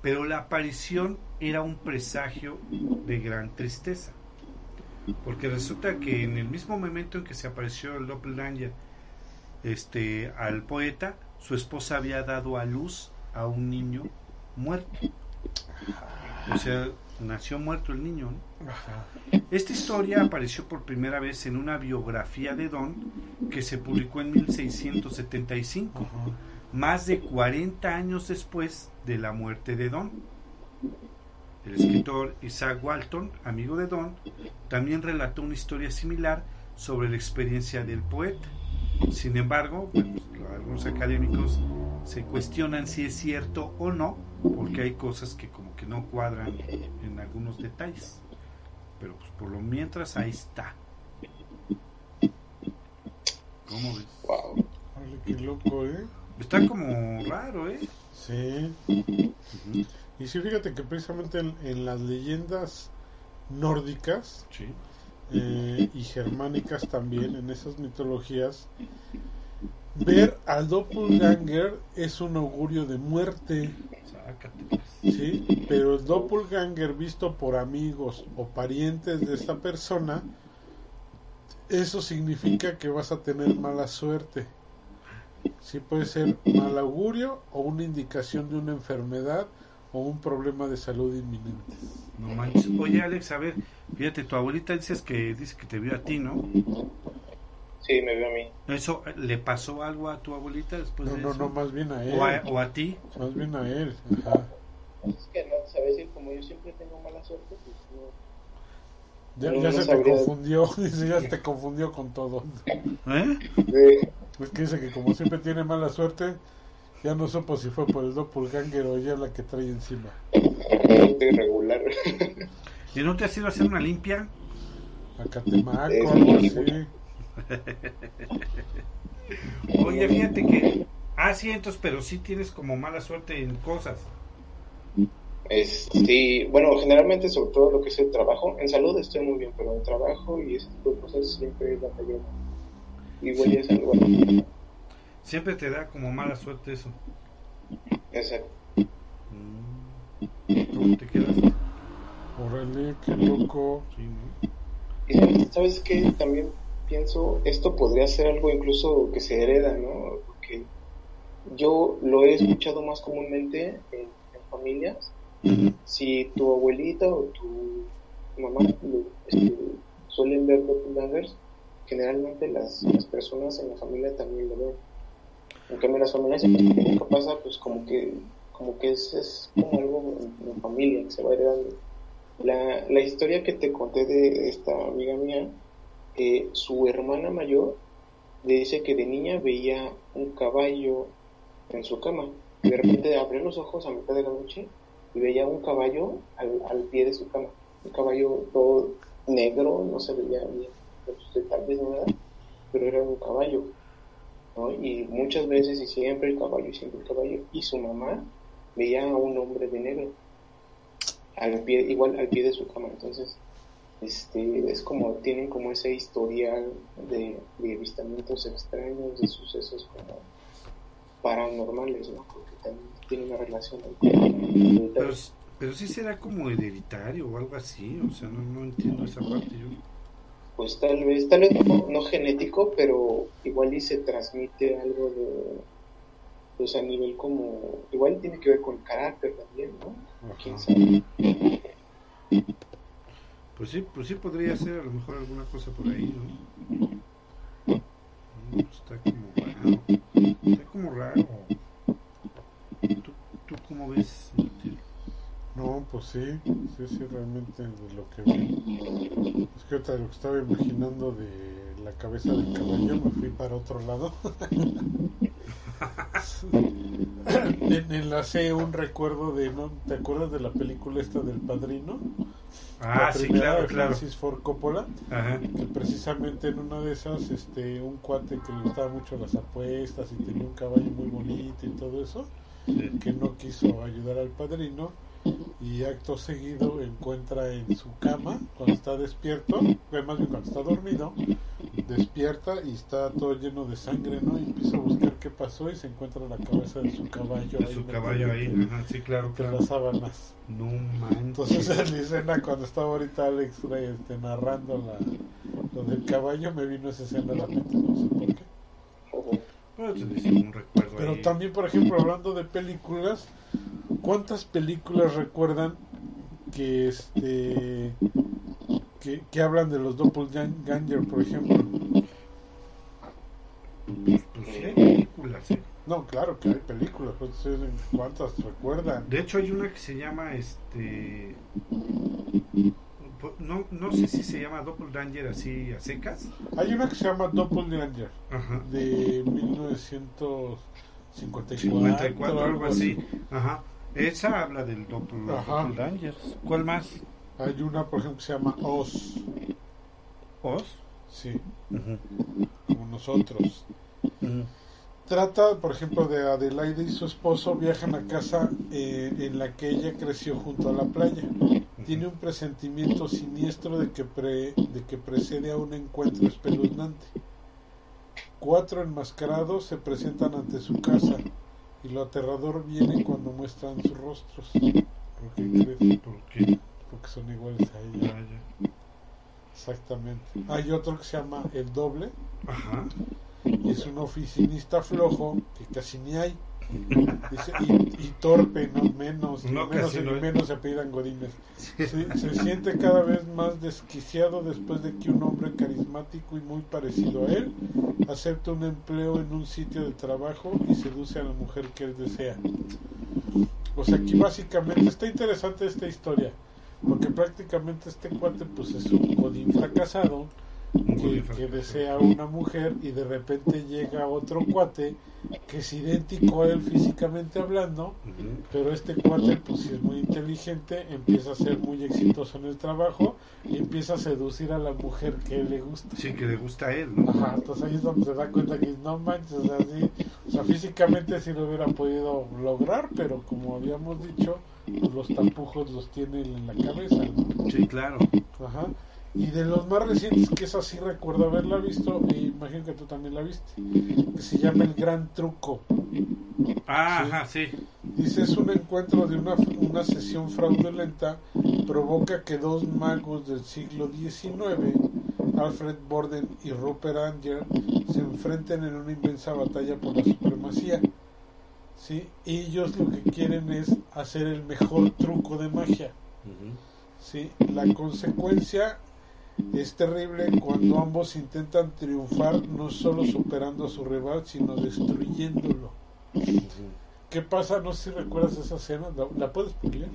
pero la aparición era un presagio de gran tristeza, porque resulta que en el mismo momento en que se apareció el doppelganger este, al poeta, su esposa había dado a luz a un niño muerto. O sea, nació muerto el niño. Esta historia apareció por primera vez en una biografía de Don que se publicó en 1675, más de 40 años después de la muerte de Don. El escritor Isaac Walton, amigo de Don, también relató una historia similar sobre la experiencia del poeta. Sin embargo, algunos académicos se cuestionan si es cierto o no, porque hay cosas que como que no cuadran en algunos detalles. Pero pues por lo mientras ahí está. ¿Cómo ves? Wow. qué loco, ¿eh? Está como raro, ¿eh? Sí. Y sí, fíjate que precisamente en, las leyendas nórdicas eh, y germánicas también, en esas mitologías, ver al doppelganger es un augurio de muerte. Sí, pero el doppelganger visto por amigos o parientes de esta persona, eso significa que vas a tener mala suerte. Sí puede ser mal augurio o una indicación de una enfermedad o un problema de salud inminente. No manches. Oye Alex, a ver, fíjate, tu abuelita dices que dice que te vio a ti, ¿no? Sí, me vio a mí. ¿Eso le pasó algo a tu abuelita después no, de no, eso? No, más bien a él. ¿O a, ti? Más bien a él, ajá. Es que no, sabes, como yo siempre tengo mala suerte, pues no... Ya, se te confundió, (laughs) dice, ya te confundió con todo. ¿Eh? Sí. Pues que dice que como siempre tiene mala suerte, ya no supo si fue por el doppelganger o ya la que trae encima. Irregular. ¿Y no te has ido a hacer una limpia? A Catemaco, algo así. Oye, fíjate que. Ah, sí, entonces, pero sí tienes como mala suerte en cosas. Es, sí, bueno, generalmente, sobre todo lo que es el trabajo. En salud estoy muy bien, pero en trabajo y ese tipo de cosas siempre la yo. Igual sí. es algo. Siempre te da como mala suerte eso. Exacto. Mm. ¿Cómo te quedas? Órale, qué loco. Sí, ¿no? Y sabes que también pienso, esto podría ser algo incluso que se hereda, ¿no? Porque yo lo he escuchado más comúnmente en, familias. Si tu abuelita o tu mamá este, suelen ver doppelgangers, generalmente las, las, personas en la familia también lo ven. En cambio, las familias, ¿qué pasa? Pues como que, como que es, es como algo en, en, familia que se va heredando. La, la historia que te conté de esta amiga mía, eh, su hermana mayor le dice que de niña veía un caballo en su cama. Y de repente abrió los ojos a mitad de la noche y veía un caballo al, al pie de su cama. Un caballo todo negro, no se veía bien, tal vez nada, pero era un caballo. ¿No? Y muchas veces y siempre el caballo, y siempre el caballo. Y su mamá veía a un hombre de negro, al pie, igual al pie de su cama. Entonces, este, es como, tienen como ese historial de, de avistamientos extraños, de sucesos como paranormales, ¿no? Porque también tiene una relación. Pero, pero sí será como hereditario o algo así, o sea, no, no entiendo esa parte yo. Pues tal vez, tal vez no, no genético, pero igual y se transmite algo de, pues a nivel como, igual tiene que ver con el carácter también, ¿no? ¿Quién sabe? Pues sí, pues sí podría ser a lo mejor alguna cosa por ahí, ¿no? Mm, Está como raro. Está como raro. ¿Tú, tú cómo ves? No, pues sí, sí, sí, realmente de lo que vi. Es que de lo que estaba imaginando de la cabeza del caballo me fui para otro lado. (laughs) En- Enlacé un recuerdo de, ¿no? ¿Te acuerdas de la película esta del padrino? Ah, la sí, claro, de claro. Francis Ford Coppola, Ajá. que precisamente en una de esas, este, un cuate que le gustaba mucho las apuestas y tenía un caballo muy bonito y todo eso, que no quiso ayudar al padrino y acto seguido encuentra en su cama cuando está despierto, más bien cuando está dormido, despierta y está todo lleno de sangre, ¿no? Y empieza a buscar qué pasó y se encuentra la cabeza de su caballo De su metida caballo ahí, entre- ajá, sí, claro, entre claro. las sábanas. No manches. Entonces en la escena cuando estaba ahorita Alex este, narrando la, lo del caballo me vino esa escena a la mente, no sé por qué. Bueno, dice un recuerdo Pero ahí. también, por ejemplo, hablando de películas, ¿cuántas películas recuerdan que este que, que hablan de los doppelganger, por ejemplo? Pues, pues películas, ¿eh? No, claro que hay películas, ¿cuántas recuerdan? De hecho hay una que se llama este po- no, no sé si se llama Doppelganger así a secas. Hay una que se llama Doppelganger Ajá. de 1954, 54 algo así. Ajá. Esa habla del doppel. Doppelganger. ¿Cuál más? Hay una, por ejemplo, que se llama Oz, Oz. sí, Ujú. como nosotros. Trata, por ejemplo, de Adelaide y su esposo viajan a casa eh, en la que ella creció junto a la playa. Tiene un presentimiento siniestro de que, pre- de que precede a un encuentro espeluznante. Cuatro enmascarados se presentan ante su casa y lo aterrador viene cuando muestran sus rostros. ¿Por qué crees? ¿Por qué? Porque son iguales a ella. Exactamente. Hay otro que se llama El Doble Ajá. y es un oficinista flojo que casi ni hay. Y, y torpe, no menos, No, menos, no menos se apellidan Godínez. Sí, se siente cada vez más desquiciado después de que un hombre carismático y muy parecido a él acepta un empleo en un sitio de trabajo y seduce a la mujer que él desea. O sea, aquí básicamente está interesante esta historia, porque prácticamente este cuate pues es un godín fracasado que, desea una mujer y de repente llega otro cuate que es idéntico a él físicamente hablando, pero este cuate pues si es muy inteligente, empieza a ser muy exitoso en el trabajo y empieza a seducir a la mujer que le gusta. Sí, que le gusta a él, ¿no? Ajá, entonces ahí es donde se da cuenta que no manches, o sea, sí, o sea, físicamente sí lo hubiera podido lograr, pero como habíamos dicho, pues los tapujos los tiene en la cabeza, ¿no? Sí, claro. Ajá. Y de los más recientes, que esa sí recuerdo haberla visto, e imagino que tú también la viste, que se llama El Gran Truco. Ah, Sí. ajá, sí. Dice, es un encuentro de una, una sesión fraudulenta, provoca que dos magos del siglo XIX, Alfred Borden y Rupert Anger, se enfrenten en una inmensa batalla por la supremacía. ¿Sí? Y ellos lo que quieren es hacer el mejor truco de magia. ¿sí? La consecuencia es terrible cuando ambos intentan triunfar no solo superando a su rival, sino destruyéndolo. ¿Qué pasa? No sé si recuerdas esa escena. ¿La, la puedes publicar?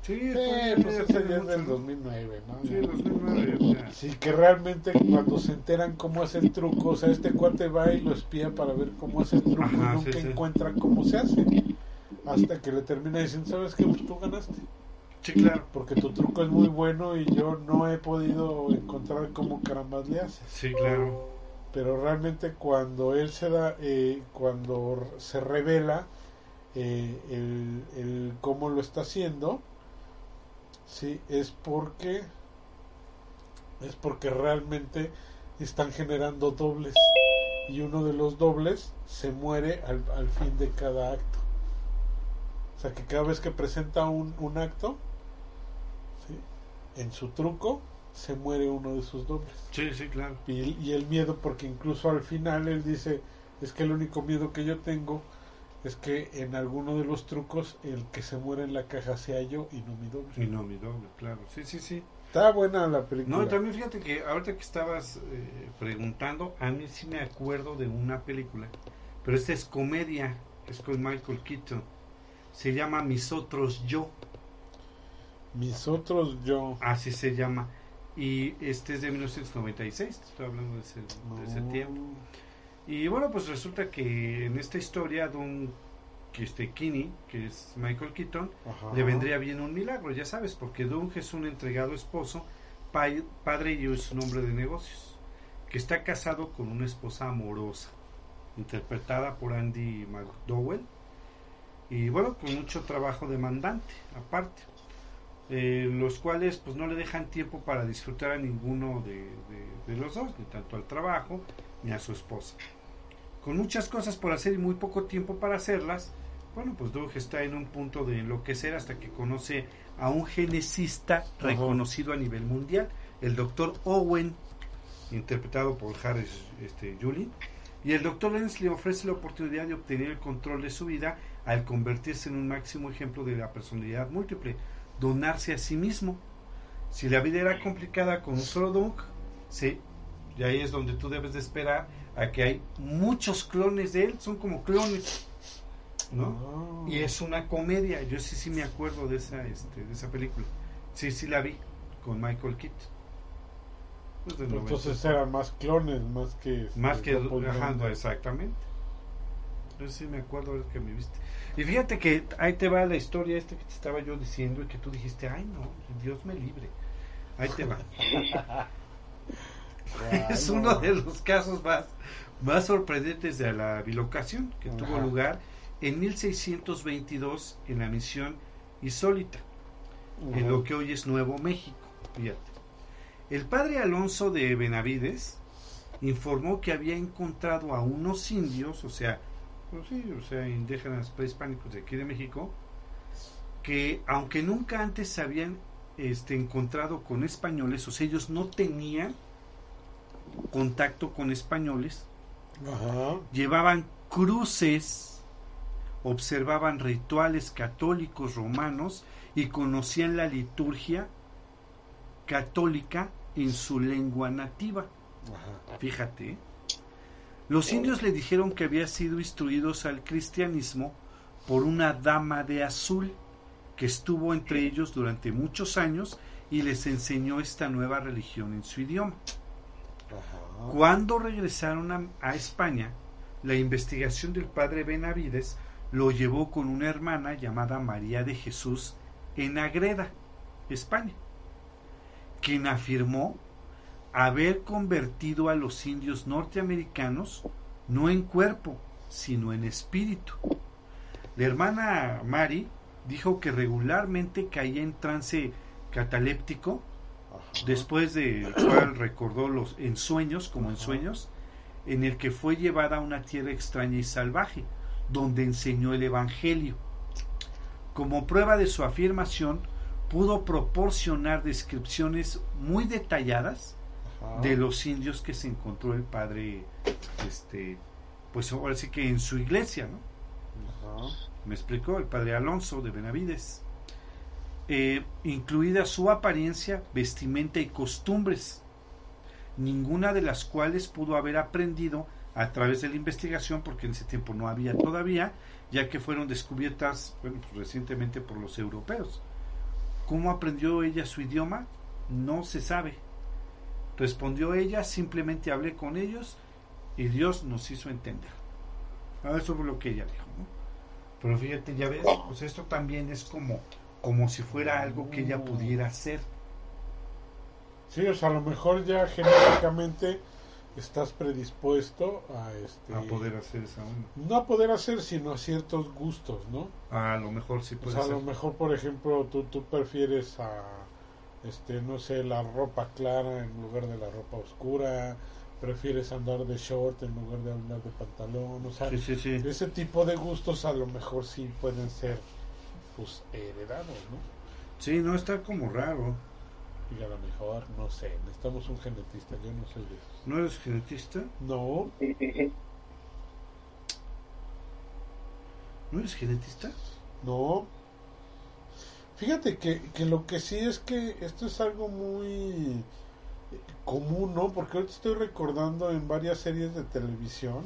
Sí, Eh, pues, pues ya esa ya es del ¿no? 2009, ¿no? Sí, 2009, o sea. Sí, que realmente cuando se enteran cómo hace el truco, o sea, este cuate va y lo espía para ver cómo hace el truco Ajá, y nunca sí, sí. encuentra cómo se hace. Hasta que le termina diciendo, ¿sabes qué? Pues tú ganaste. Sí, claro. Porque tu truco es muy bueno y yo no he podido encontrar cómo carambas le haces. Sí, claro. Pero realmente cuando él se da, eh, cuando se revela eh, el, el cómo lo está haciendo, sí, es porque es porque realmente están generando dobles. y uno de los dobles se muere al, al fin de cada acto. O sea que cada vez que presenta un, un acto. En su truco, se muere uno de sus dobles. Sí, sí, claro. Y, y el miedo, porque incluso al final él dice, es que el único miedo que yo tengo es que en alguno de los trucos el que se muere en la caja sea yo y no mi doble. Y no mi doble, claro. Sí, sí, sí. Está buena la película. No, también fíjate que ahorita que estabas eh, preguntando, a mí sí me acuerdo de una película, pero esta es comedia, es con Michael Keaton. Se llama Mis Otros Yo, Mis otros yo. así se llama. Y este es de 1996, te estoy hablando de ese, de ese tiempo. Y bueno, pues resulta que en esta historia, Don que este Kinney, que es Michael Keaton, Ajá. le vendría bien un milagro, ya sabes, porque Doug es un entregado esposo, pa- padre y es un hombre de negocios, que está casado con una esposa amorosa, interpretada por Andy McDowell, y bueno, con mucho trabajo demandante, aparte, eh, los cuales pues no le dejan tiempo para disfrutar a ninguno de, de- de los dos, ni tanto al trabajo ni a su esposa. Con muchas cosas por hacer y muy poco tiempo para hacerlas, bueno, pues Doug está en un punto de enloquecer hasta que conoce a un genesista reconocido a nivel mundial, el doctor Owen, interpretado por Harris este, Julin, y el doctor Lenz le ofrece la oportunidad de obtener el control de su vida al convertirse en un máximo ejemplo de la personalidad múltiple, donarse a sí mismo. Si la vida era complicada con un solo Doug, sí, y ahí es donde tú debes de esperar a que hay muchos clones de él, son como clones, ¿no? Ah. Y es una comedia, yo sí sí me acuerdo de esa este, de esa película. Sí, sí la vi con Michael Keaton. Pues Entonces 90. eran más clones, más que... este, más que ajá, exactamente. Yo sí me acuerdo ahora que me viste. Y fíjate que ahí te va la historia esta que te estaba yo diciendo y que tú dijiste, "Ay, no, Dios me libre." Ahí te va. (laughs) (laughs) es uno no. de los casos más, más sorprendentes de la bilocación que tuvo lugar en 1622 en la misión insólita, en Ajá. lo que hoy es Nuevo México. Fíjate. El padre Alonso de Benavides informó que había encontrado a unos indios, o sea, pues sí, o sea, indígenas prehispánicos de aquí de México, que aunque nunca antes se habían este, encontrado con españoles, o sea, ellos no tenían contacto con españoles, Ajá. llevaban cruces, observaban rituales católicos romanos y conocían la liturgia católica en su lengua nativa. Ajá. Fíjate. Los indios le dijeron que había sido instruidos al cristianismo por una dama de azul que estuvo entre ellos durante muchos años y les enseñó esta nueva religión en su idioma. Ajá. Cuando regresaron a, a España, la investigación del padre Benavides lo llevó con una hermana llamada María de Jesús en Agreda, España, quien afirmó haber convertido a los indios norteamericanos no en cuerpo, sino en espíritu. La hermana Mari dijo que regularmente caía en trance cataléptico Ajá. después de cual recordó los ensueños como ensueños en el que fue llevada a una tierra extraña y salvaje donde enseñó el evangelio como prueba de su afirmación pudo proporcionar descripciones muy detalladas Ajá. de los indios que se encontró el padre este pues ahora sí que en su iglesia no Ajá. me explicó el padre Alonso de Benavides, Eh, incluida su apariencia, vestimenta y costumbres, ninguna de las cuales pudo haber aprendido a través de la investigación, porque en ese tiempo no había todavía, ya que fueron descubiertas bueno, pues, recientemente por los europeos. ¿Cómo aprendió ella su idioma? No se sabe. Respondió ella, simplemente hablé con ellos y Dios nos hizo entender. Ah, Eso fue lo que ella dijo, ¿no? Pero fíjate, ya ves, pues esto también es como, como si fuera algo que ella pudiera hacer. Sí, o sea, a lo mejor ya genéticamente estás predispuesto a este A poder hacer esa onda. no a poder hacer sino a ciertos gustos, ¿no? A lo mejor sí O puede sea, a lo mejor, por ejemplo, tú, tú prefieres a, este, no sé, la ropa clara en lugar de la ropa oscura, prefieres andar de short en lugar de andar de pantalón, o sea, Sí, sí, sí. ese tipo de gustos a lo mejor sí pueden ser pues heredados, ¿no? Sí, no está como raro. Y a lo mejor, no sé, necesitamos un genetista, yo no soy de esos. ¿No eres genetista? No, ¿No eres genetista? no. Fíjate que, que lo que sí es que esto es algo muy común, ¿no? Porque ahorita estoy recordando en varias series de televisión,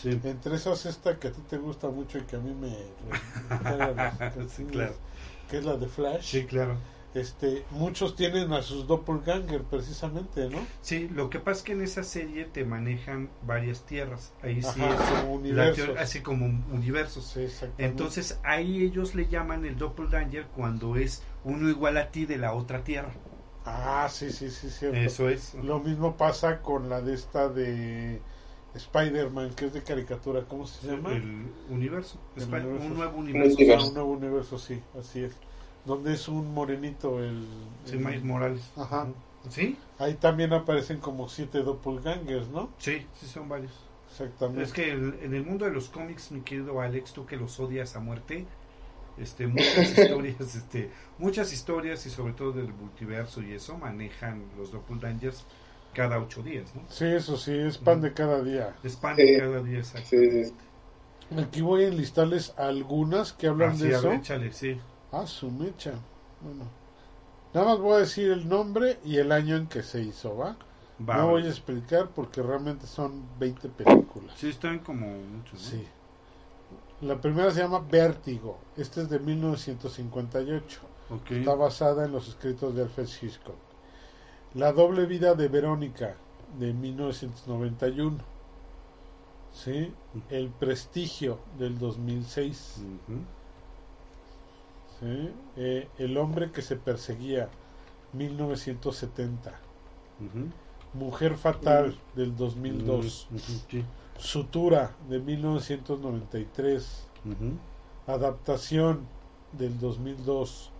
Sí. entre esas esta que a ti te gusta mucho y que a mí me... re- (laughs) Sí, claro. Que es la de Flash. Sí, claro. Este, muchos tienen a sus doppelganger precisamente, ¿no? Sí, lo que pasa es que en esa serie te manejan varias tierras. Ahí sí Ajá, es como universos. teor- así como universos. Sí, exactamente. Entonces ahí ellos le llaman el doppelganger cuando es uno igual a ti de la otra tierra. Ah, sí, sí, sí, cierto. Eso es. Lo mismo pasa con la de esta de Spider-Man, que es de caricatura, ¿cómo se llama? El universo. El Spi- universo. Un nuevo Un universo. Ah, universo. un nuevo universo, sí, así es. Donde es un morenito el... Sí, el- Miles Morales. Ajá. ¿Sí? Ahí también aparecen como siete doppelgangers, ¿no? Sí, sí son varios. Exactamente. Es que el- en el mundo de los cómics, mi querido Alex, tú que los odias a muerte, este, muchas (laughs) historias, este, muchas historias y sobre todo del multiverso y eso manejan los doppelgangers cada ocho días, ¿no? Sí, eso sí, es pan de cada día. Es pan Sí. de cada día, exacto. Sí, sí. Aquí voy a enlistarles algunas que hablan Así, de eso. ver, échale, sí. Ah, su mecha. Bueno. Nada más voy a decir el nombre y el año en que se hizo, ¿va? No voy a explicar porque realmente son 20 películas. Sí, están como muchos, ¿no? Sí. La primera se llama Vértigo. Esta es de 1958. Ok. Está basada en los escritos de Alfred Hitchcock. La doble vida de Verónica de 1991. Sí. El prestigio del 2006. Ujú. Sí. Eh, el hombre que se perseguía 1970. Ujú. Mujer fatal del 2002. Ujú, sí. Sutura de 1993. Ujú. Adaptación del 2002.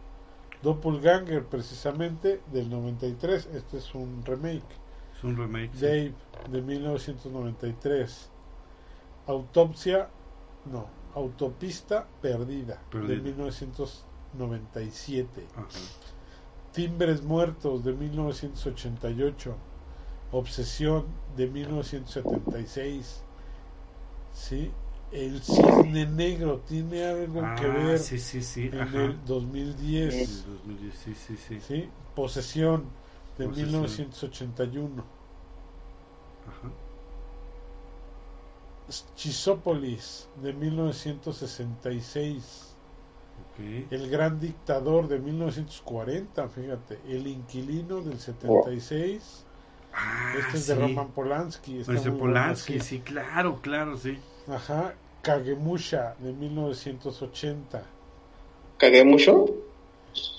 Doppelganger precisamente del 93. Este es un remake. Es un remake. sí. Dave de 1993. Autopsia, no, Autopista Perdida, Perdida. de 1997. Ajá. Timbres Muertos de 1988. Obsesión de 1976. ¿Sí? El Cisne Negro tiene algo Ah, que ver sí, sí, sí. en Ajá. el 2010. El 2010, sí, sí, sí. ¿sí? Posesión de Posesión. 1981. Ajá. Chisópolis de 1966. Ok. El Gran Dictador de 1940, fíjate. El Inquilino del 76. Ah, este es sí. de Roman Polanski. está Es de muy Polanski, sí. sí, claro, claro, sí. Ajá. Kagemusha de 1980. ¿Cagué mucho?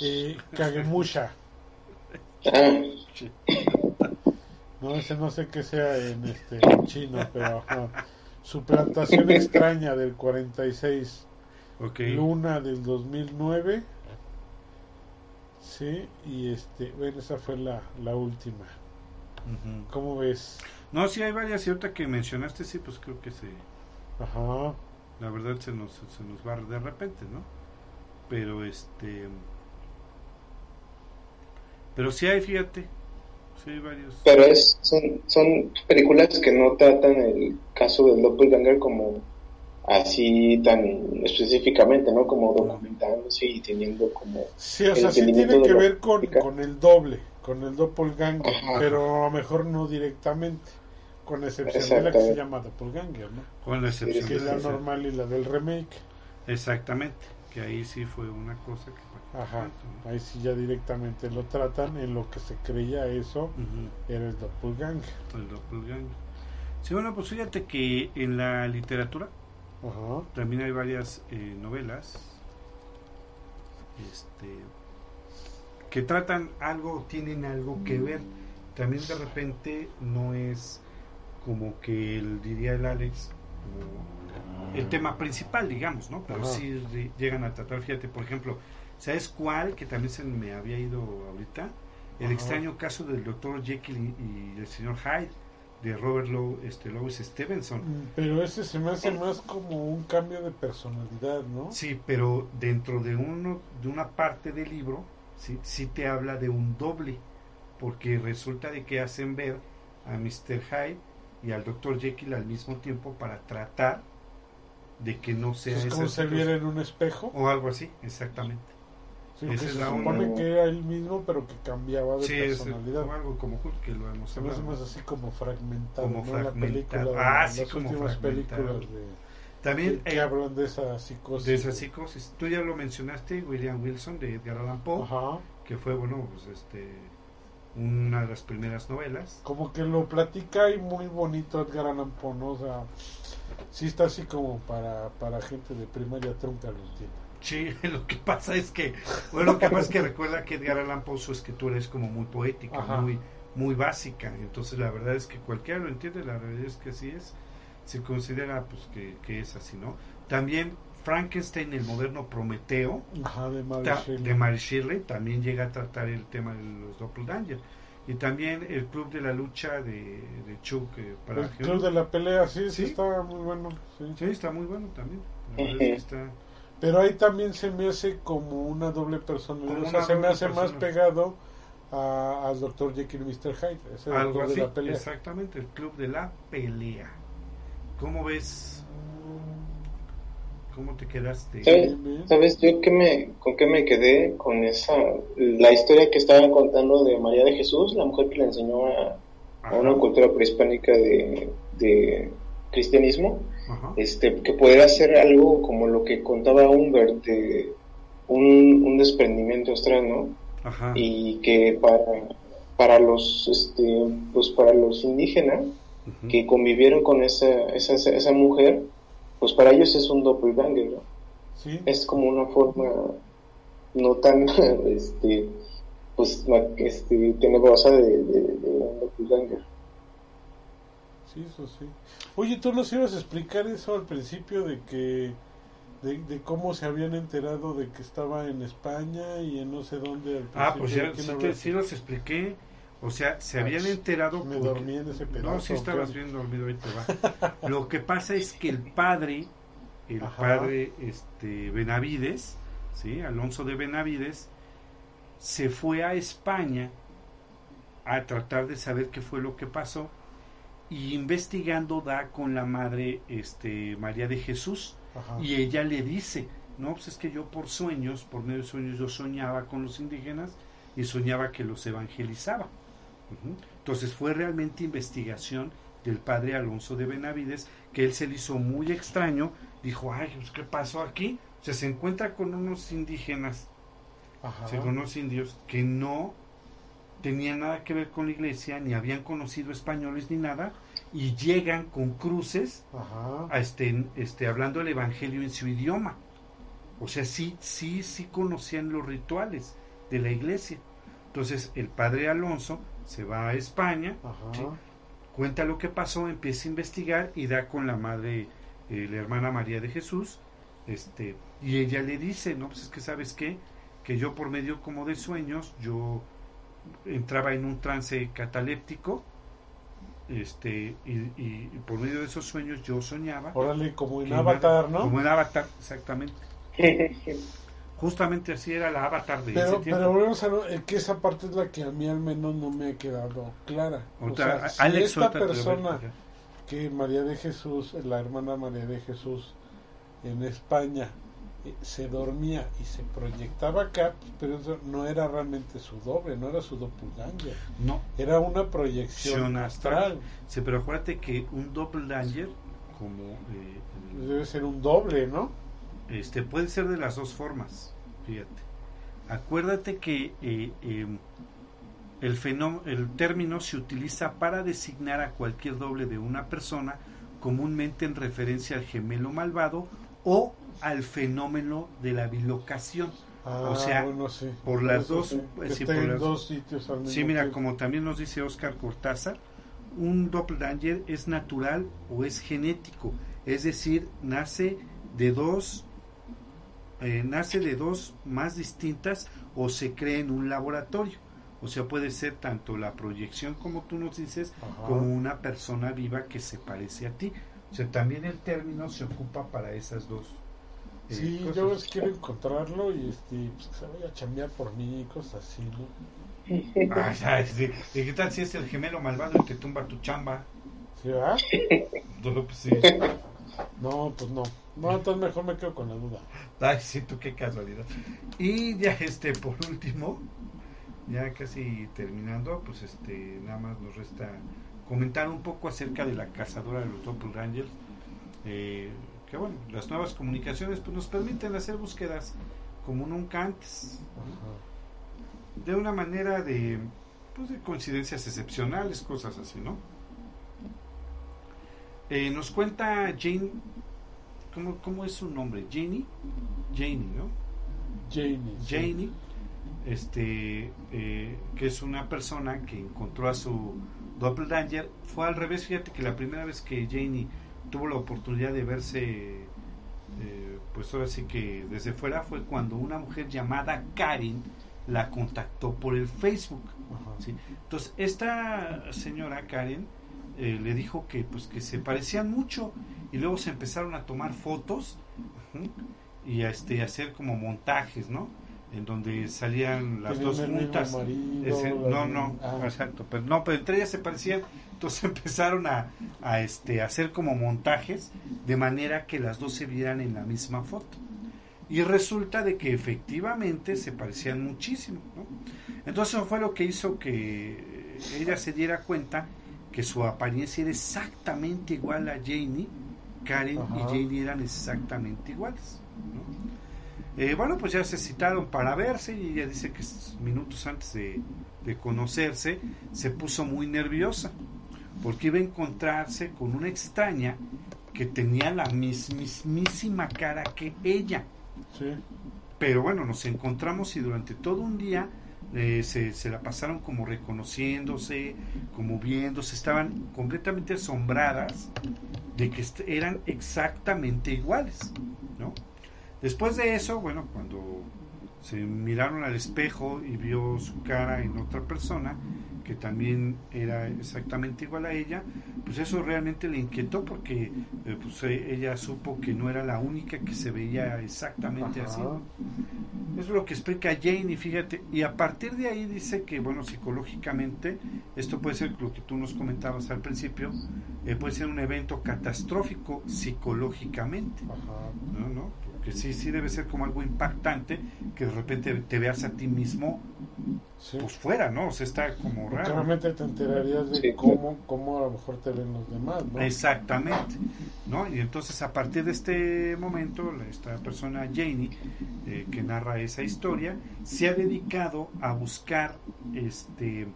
Eh, Kagemusha. Ah, No, ese no sé qué sea en este en chino, pero ajá. Suplantación (laughs) extraña del 46. Ok. Luna del 2009. Sí, y este, bueno, esa fue la, la última. ¿Cómo ves? No, sí hay varias y ahorita que mencionaste, sí, pues creo que se, Ajá. la verdad se nos, se nos va de repente, ¿no? Pero este... Pero sí hay, fíjate, sí hay varios. pero es, son, son películas que no tratan el caso del doppelganger como así tan específicamente, ¿no? Como documentándose y teniendo como... Sí, o sea, sí tiene que ver con, con el doble, con el doppelganger, Ajá. pero a lo mejor no directamente, con excepción de la que se llama doppelganger, ¿no? Con la excepción Que de es la normal y la del remake. Exactamente, que ahí sí fue una cosa que. Ajá, ahí sí ya directamente lo tratan, en lo que se creía eso Ujú. era el doppelganger. El doppelganger. Sí, bueno, pues fíjate que en la literatura también hay varias eh, novelas este, que tratan algo, tienen algo que ver. También de repente no es como que el, diría el Alex, como el tema principal, digamos, ¿no? Pero Ajá. sí llegan a tratar, fíjate, por ejemplo, ¿sabes cuál? Que también se me había ido ahorita. El Ajá. extraño caso del doctor Jekyll y, y el señor Hyde de Robert Lowe, este, Louis Stevenson. Mm, Pero ese se me hace más como un cambio de personalidad, ¿no? Sí, pero dentro de uno de una parte del libro sí, sí te habla de un doble, porque resulta de que hacen ver a Mr. Hyde y al Dr. Jekyll al mismo tiempo para tratar de que no sea Es como se viera en un espejo. o algo así, exactamente. Sí, esa que es se la supone onda. que era el mismo, pero que cambiaba de Sí, es personalidad. como algo como que lo hemos hablado. más así como fragmentado, Como ¿no? La fragmentado. película, Ah, sí, las como últimas películas de, También que, que eh, hablan de esa psicosis. de esa psicosis. Tú ya lo mencionaste, William Wilson de Edgar Allan Poe, Ajá. que fue bueno, pues este una de las primeras novelas. Como que lo platica y muy bonito Edgar Allan Poe, ¿no? O sea, sí está así como para, para gente de primaria trunca, lo entiendo. Sí, (laughs) lo que pasa es que, bueno, lo que pasa es que recuerda que Edgar Allan Poe su escritura es como muy poética, Ajá. muy muy básica, entonces la verdad es que cualquiera lo entiende, la realidad es que así es, se considera pues que, que es así, ¿no? También Frankenstein, el moderno Prometeo, Ajá, de Mary ta- Shelley. de Mary Shelley, también llega a tratar el tema de los doppelganger. Y también el Club de la Lucha de, de Chuck eh, para El club de la pelea, sí, sí, Sí. está muy bueno. sí. Sí, está muy bueno también. La verdad es que está... Pero ahí también se me hace como una doble personalidad. O sea, se me hace más pegado a- al Dr. Jekyll y Mr. Hyde. Ese es el Algo club así, de la pelea. exactamente, el club de la pelea. ¿Cómo ves? ¿Cómo te quedaste? ¿Sabes, Bien, bien. ¿Sabes yo qué me, con qué me quedé? Con esa, la historia que estaban contando de María de Jesús, la mujer que le enseñó a, una cultura prehispánica de, de cristianismo, ajá, este, que pudiera ser algo como lo que contaba Humbert, de un, un desprendimiento astral, ¿no? ajá, Y que para, para los, este, pues para los indígenas, que convivieron con esa, esa, esa mujer, pues para ellos es un doppelganger, ¿no? Sí, es como una forma no tan (laughs) este pues ma- este tenebrosa de, de, de un doppelganger sí, eso sí. Oye, tú nos ibas a explicar eso al principio de que. De, de cómo se habían enterado de que estaba en España y en no sé dónde. Al Ah, pues principio. ya ¿Quién sí, habla? te- sí los expliqué. O sea, se Ah, habían enterado. Me porque- dormí en ese pedazo. No, sí estabas bien dormido, ahí te va. (laughs) Lo que pasa es que el padre, el Ajá. padre este, Benavides, ¿sí? Alonso de Benavides, se fue a España a tratar de saber qué fue lo que pasó y investigando da con la madre este, María de Jesús Ajá. y ella le dice, no, pues es que yo por sueños, por medio de sueños, yo soñaba con los indígenas y soñaba que los evangelizaba. Entonces fue realmente investigación del padre Alonso de Benavides, que él se le hizo muy extraño, dijo, ay, pues, ¿qué pasó aquí? O sea, se encuentra con unos indígenas, Ajá. con unos indios que no tenían nada que ver con la iglesia, ni habían conocido españoles ni nada, y llegan con cruces Ajá. a este, este, hablando el evangelio en su idioma. O sea, sí, sí, sí conocían los rituales de la iglesia. Entonces el padre Alonso se va a España. Sí. cuenta lo que pasó, empieza a investigar y da con la madre, eh, la hermana María de Jesús, este, y ella le dice, no, pues es que sabes qué, que yo por medio como de sueños, yo entraba en un trance cataléptico, este, y, y- y por medio de esos sueños yo soñaba. Órale, como en Avatar, ¿no? Como en Avatar, exactamente. (laughs) Justamente así era la Avatar de Pero, ese tiempo. pero volvemos a lo- eh, que esa parte es la que a mí al menos no me ha quedado clara. O sea, Alex, esta persona que María de Jesús, la hermana María de Jesús en España, eh, se dormía y se proyectaba acá, pues, pero eso no era realmente su doble, no era su doppelganger, No, era una proyección astral. astral. sí, pero acuérdate que un doppelganger, como eh, Debe ser un doble, ¿no? Este, puede ser de las dos formas, fíjate. Acuérdate que eh, eh, el, término se utiliza para designar a cualquier doble de una persona, comúnmente en referencia al gemelo malvado o al fenómeno de la bilocación. Ah, O sea, bueno, sí. por las Eso dos, sí, eh, que sí, esté por en las- dos sitios al mismo Sí, mira, tiempo. como también nos dice Oscar Cortázar, un doppelganger es natural o es genético, es decir, nace de dos, eh, nace de dos más distintas o se crea en un laboratorio. O sea, puede ser tanto la proyección, como tú nos dices, Ajá. como una persona viva que se parece a ti. O sea, también el término se ocupa para esas dos. eh, Sí, cosas. yo quiero encontrarlo y este, pues, que se vaya a chambear por mí y cosas así, ¿no? (laughs) Ay, ay, sí. ¿Y qué tal si es el gemelo malvado y te tumba tu chamba? ¿Sí, verdad? (laughs) No, pues sí. No, pues no. No, entonces mejor me quedo con la duda. Ay, sí, tú qué casualidad. Y ya este, por último, ya casi terminando, pues este, nada más nos resta comentar un poco acerca de la cazadora de los Doppelgangers. Eh, que bueno, las nuevas comunicaciones pues nos permiten hacer búsquedas como nunca antes, de una manera de, pues, de coincidencias excepcionales, cosas así, ¿no? Eh, nos cuenta Jane, ¿cómo, ¿cómo es su nombre? Janie, Janie, ¿no? Janie. Janie, este, eh, que es una persona que encontró a su doppelganger, fue al revés, fíjate que la primera vez que Janie tuvo la oportunidad de verse, eh, pues ahora sí que desde fuera, fue cuando una mujer llamada Karen la contactó por el Facebook. Entonces, esta señora Karen eh, le dijo que pues que se parecían mucho y luego se empezaron a tomar fotos y a este hacer como montajes, ¿no? En donde salían las Tenían dos juntas. marido, Ese- la- no, no, ah, exacto, pero no, pero entre ellas se parecían, entonces (laughs) empezaron a, a este a hacer como montajes de manera que las dos se vieran en la misma foto. Y resulta de que efectivamente se parecían muchísimo, ¿no? Entonces fue lo que hizo que ella se diera cuenta que su apariencia era exactamente igual a Janie, Karen y. Janie eran exactamente iguales. ¿no? Eh, bueno, pues ya se citaron para verse y ella dice que minutos antes de, de conocerse se puso muy nerviosa porque iba a encontrarse con una extraña que tenía la mismísima cara que ella. Sí. Pero bueno, nos encontramos y durante todo un día eh, se, se la pasaron como reconociéndose, como viéndose, estaban completamente asombradas de que eran exactamente iguales, ¿no? Después de eso, bueno, cuando se miraron al espejo y vio su cara en otra persona que también era exactamente igual a ella, pues eso realmente le inquietó porque eh, pues, eh, ella supo que no era la única que se veía exactamente Ajá. así. Eso es lo que explica Jane y fíjate, y a partir de ahí dice que, bueno, psicológicamente, esto puede ser lo que tú nos comentabas al principio, eh, puede ser un evento catastrófico psicológicamente, Ajá. ¿no? ¿no? Porque sí, sí debe ser como algo impactante que de repente te veas a ti mismo, Sí. pues fuera, ¿no? O sea, está como raro. realmente te enterarías de Sí, cómo, cómo a lo mejor te ven los demás, ¿no? Exactamente, ¿no? Y entonces a partir de este momento, esta persona Janie, eh, que narra esa historia, se ha dedicado a buscar, este,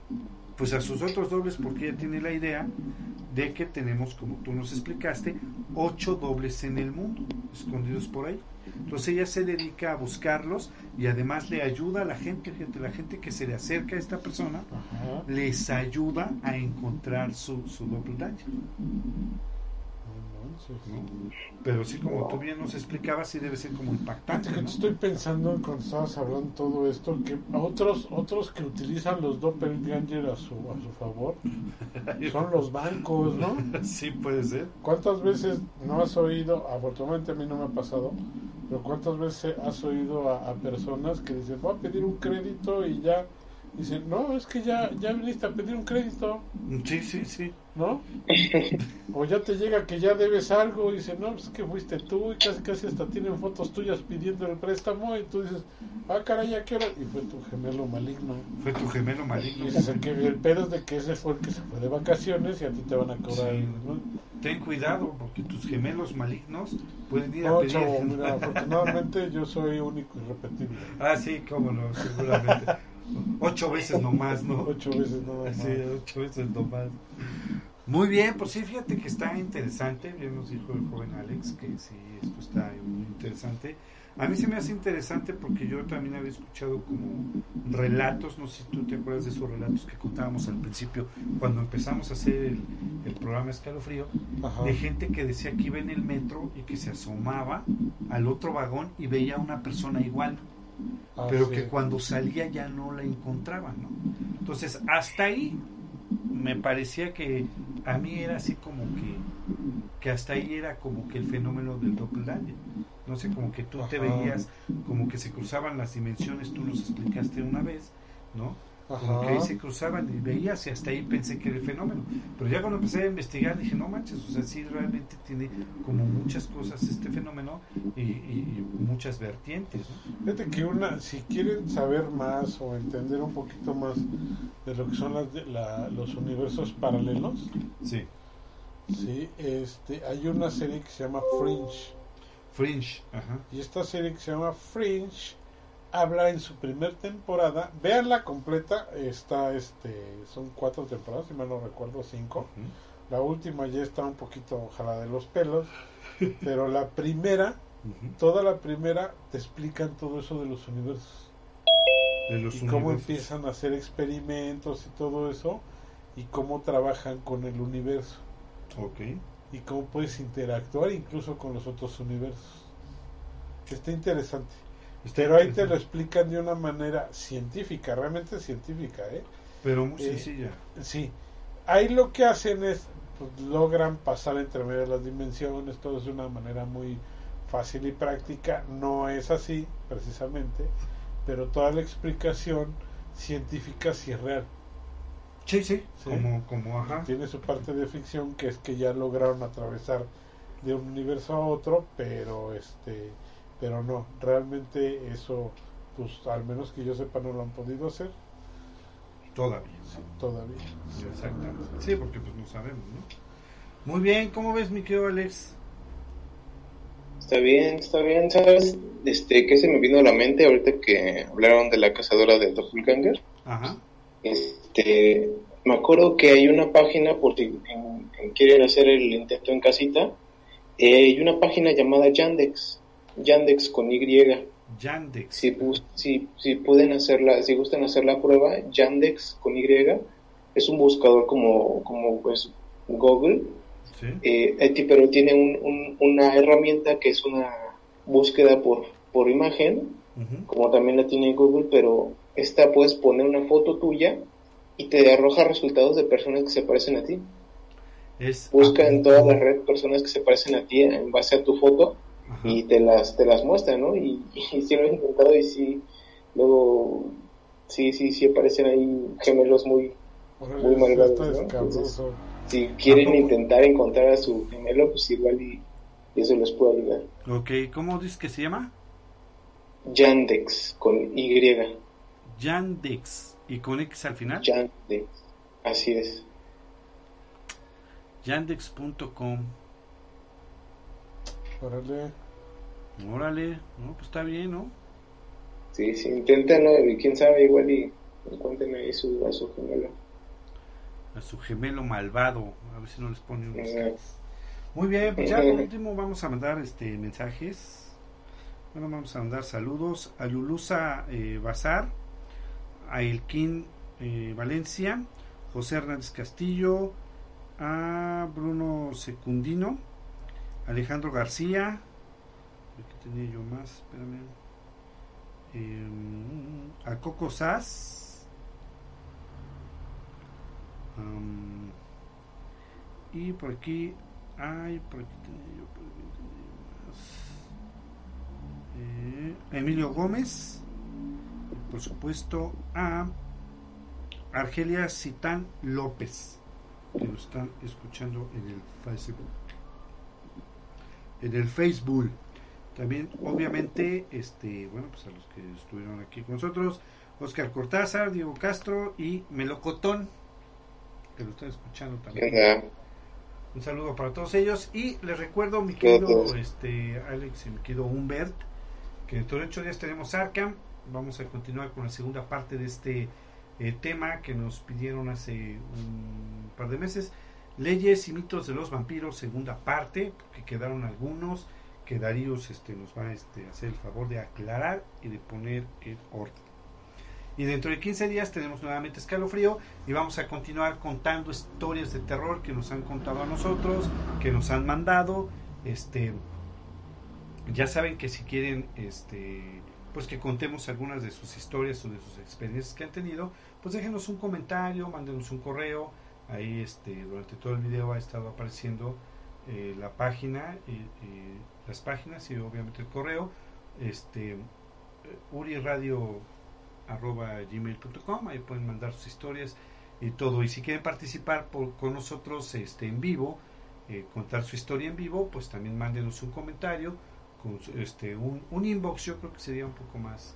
pues a sus otros dobles, porque ella tiene la idea de que tenemos, como tú nos explicaste, ocho dobles en el mundo, escondidos por ahí. Entonces ella se dedica a buscarlos y además le ayuda a la gente, fíjate, la gente que se le acerca a esta persona, Ajá. les ayuda a encontrar su, su. No manches. ¿No? Pero sí, como tú bien nos explicabas, sí debe ser como impactante. ¿no? estoy pensando cuando estabas hablando todo esto que otros otros que utilizan los doppelganger a su a su favor (laughs) son los bancos, ¿no? Sí, puede ser. ¿Cuántas veces no has oído, afortunadamente a mí no me ha pasado, pero cuántas veces has oído a, a personas que dicen, voy a pedir un crédito y ya dicen, no, es que ya, ya viniste a pedir un crédito, Sí, sí, sí. ¿no? (laughs) O ya te llega que ya debes algo y dicen, no, pues es que fuiste tú y casi casi hasta tienen fotos tuyas pidiendo el préstamo y tú dices, ah, caray, ¿ya qué hora? Y fue tu gemelo maligno. Fue tu gemelo Y maligno. dices, el, que, el pedo es de que ese fue el que se fue de vacaciones y a ti te van a cobrar. Sí. ¿no? Ten cuidado, porque tus gemelos malignos pueden ir a No, pedir. chavo, mira, (laughs) afortunadamente yo soy único y repetible. Ah, sí, cómo no, seguramente. Ocho veces nomás, ¿no? (laughs) Ocho veces nada más. Sí, ocho veces nomás. Muy bien, pues sí, fíjate que está interesante. Bien nos dijo el joven Alex que sí, esto está muy interesante. A mí se me hace interesante porque yo también había escuchado como relatos, no sé si tú te acuerdas de esos relatos que contábamos al principio, cuando empezamos a hacer el, el programa Escalofrío, Ajá. de gente que decía que iba en el metro y que se asomaba al otro vagón y veía a una persona igual. Ah, pero sí. que cuando salía ya no la encontraban, ¿no? Entonces, hasta ahí me parecía que a mí era así como que que hasta ahí era como que el fenómeno del doppelganger. No sé, como que tú te veías como que se cruzaban las dimensiones, tú nos explicaste una vez, ¿no? Como que ahí se cruzaban y veías y hasta ahí pensé que era el fenómeno. Pero ya cuando empecé a investigar dije, no manches, o sea, sí realmente tiene como muchas cosas este fenómeno y, y- y muchas vertientes. ¿no? Fíjate que una, si quieren saber más o entender un poquito más de lo que son las la- los universos paralelos, Sí. sí, este, hay una serie que se llama Fringe. Fringe, ajá. Y esta serie que se llama Fringe habla en su primer temporada, véanla completa, está este, son cuatro temporadas, si mal no recuerdo, cinco. La última ya está un poquito ojalá de los pelos, (laughs) pero la primera, toda la primera te explican todo eso de los universos. De los y cómo universos. empiezan a hacer experimentos y todo eso y cómo trabajan con el universo Ok. y cómo puedes interactuar incluso con los otros universos. Está interesante. Pero ahí te lo explican de una manera científica, realmente científica, ¿eh? Pero muy eh, sencilla. Sí. Ahí lo que hacen es, pues, logran pasar entre medio de las dimensiones, todo es de una manera muy fácil y práctica. No es así, precisamente, pero toda la explicación científica sí es real. Sí, sí. Sí. Como, como, ajá. Tiene su parte de ficción, que es que ya lograron atravesar de un universo a otro, pero este pero no, realmente eso, pues al menos que yo sepa, no lo han podido hacer Todavía. todavía. Exactamente. Sí, porque pues no sabemos, ¿no? Muy bien, ¿cómo ves, mi querido Alex? Está bien, está bien, ¿sabes? Este, ¿qué se me vino a la mente ahorita que hablaron de la cazadora de Doppelganger? Ajá. Este, me acuerdo que hay una página, por si en- en quieren hacer el intento en casita, eh, hay una página llamada Yandex, Yandex con Y. Yandex. Si, si, si pueden hacerla, si gustan hacer la prueba, Yandex con Y, es un buscador como, como pues Google, Sí. eh, pero tiene un- un- una herramienta que es una búsqueda por, por imagen, como también la tiene Google, pero esta puedes poner una foto tuya y te arroja resultados de personas que se parecen a ti. Es Busca en toda la red personas que se parecen a ti en base a tu foto y te las te las muestra, ¿no? Y, (laughs) y sí lo he intentado y sí, luego sí, sí, sí aparecen ahí gemelos muy... Órale, Muy malvado, está ¿no? escabroso. Si quieren intentar encontrar a su gemelo, pues igual y, y eso les puede ayudar. Ok, ¿cómo dices que se llama? Yandex con Y. Yandex. ¿Y con X al final? Yandex. Así es. Yandex.com. Órale. Órale, no, pues está bien, ¿no? Sí, sí, inténtenlo y quién sabe, igual y encuentren ahí su, a su gemelo. A su gemelo malvado. A ver si no les pone unos Ujú. caras. Muy bien, pues ya por último vamos a mandar este mensajes. Bueno, vamos a mandar saludos a Lulusa eh, Bazar, a Elkin eh, Valencia, José Hernández Castillo, a Bruno Secundino, Alejandro García, ¿qué tenía yo más? Espérame. Em, a Coco Sass, y por aquí, ay, por aquí tenía yo, por aquí tenía yo más. Eh, Emilio Gómez, y por supuesto a Argelia Citán López, que nos están escuchando en el Facebook. En el Facebook. También, obviamente, este, bueno, pues a los que estuvieron aquí con nosotros, Oscar Cortázar, Diego Castro y Melocotón, que lo están escuchando también. Un saludo para todos ellos y les recuerdo mi querido todos. este Alex y mi querido Humbert que dentro de ocho días tenemos Arkham vamos a continuar con la segunda parte de este eh, tema que nos pidieron hace un par de meses leyes y mitos de los vampiros segunda parte porque quedaron algunos que Daríos este, nos va este, a hacer el favor de aclarar y de poner en orden y dentro de 15 días tenemos nuevamente escalofrío y vamos a continuar contando historias de terror que nos han contado a nosotros, que nos han mandado. Este, ya saben que si quieren este, pues que contemos algunas de sus historias o de sus experiencias que han tenido, pues déjenos un comentario, mándenos un correo, ahí este durante todo el video ha estado apareciendo eh, la página, eh, las páginas y obviamente el correo, este uriradio arroba gmail.com ahí pueden mandar sus historias y todo. Y si quieren participar por, con nosotros este en vivo eh, contar su historia en vivo pues también mándenos un comentario con este un, un inbox yo creo que sería un poco más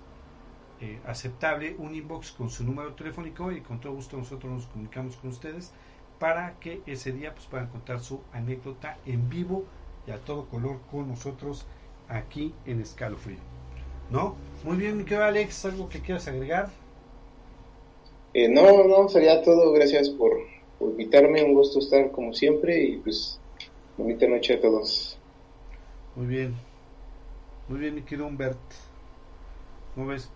eh, aceptable un inbox con su número telefónico y con todo gusto nosotros nos comunicamos con ustedes para que ese día pues puedan contar su anécdota en vivo y a todo color con nosotros aquí en Escalofrío. ¿No? Muy bien, mi querido Alex, ¿algo que quieras agregar? Eh, no, no, sería todo. Gracias por, por, invitarme. Un gusto estar como siempre y pues bonita noche a todos. Muy bien. Muy bien, mi querido Humbert. ¿Cómo ves?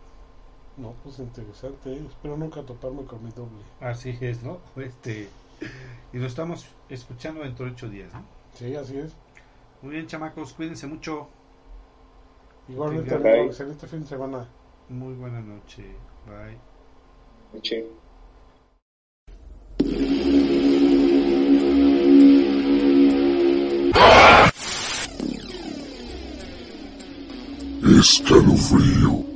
No, pues interesante. ¿eh? Espero nunca toparme con mi doble. Así es, ¿no? Este, y lo estamos escuchando dentro de ocho días, ¿no? Sí, así es. Muy bien, chamacos, cuídense mucho. Igualmente, amigo, excelente fin de semana. Muy buena noche. Bye. Noche. Escalofrío.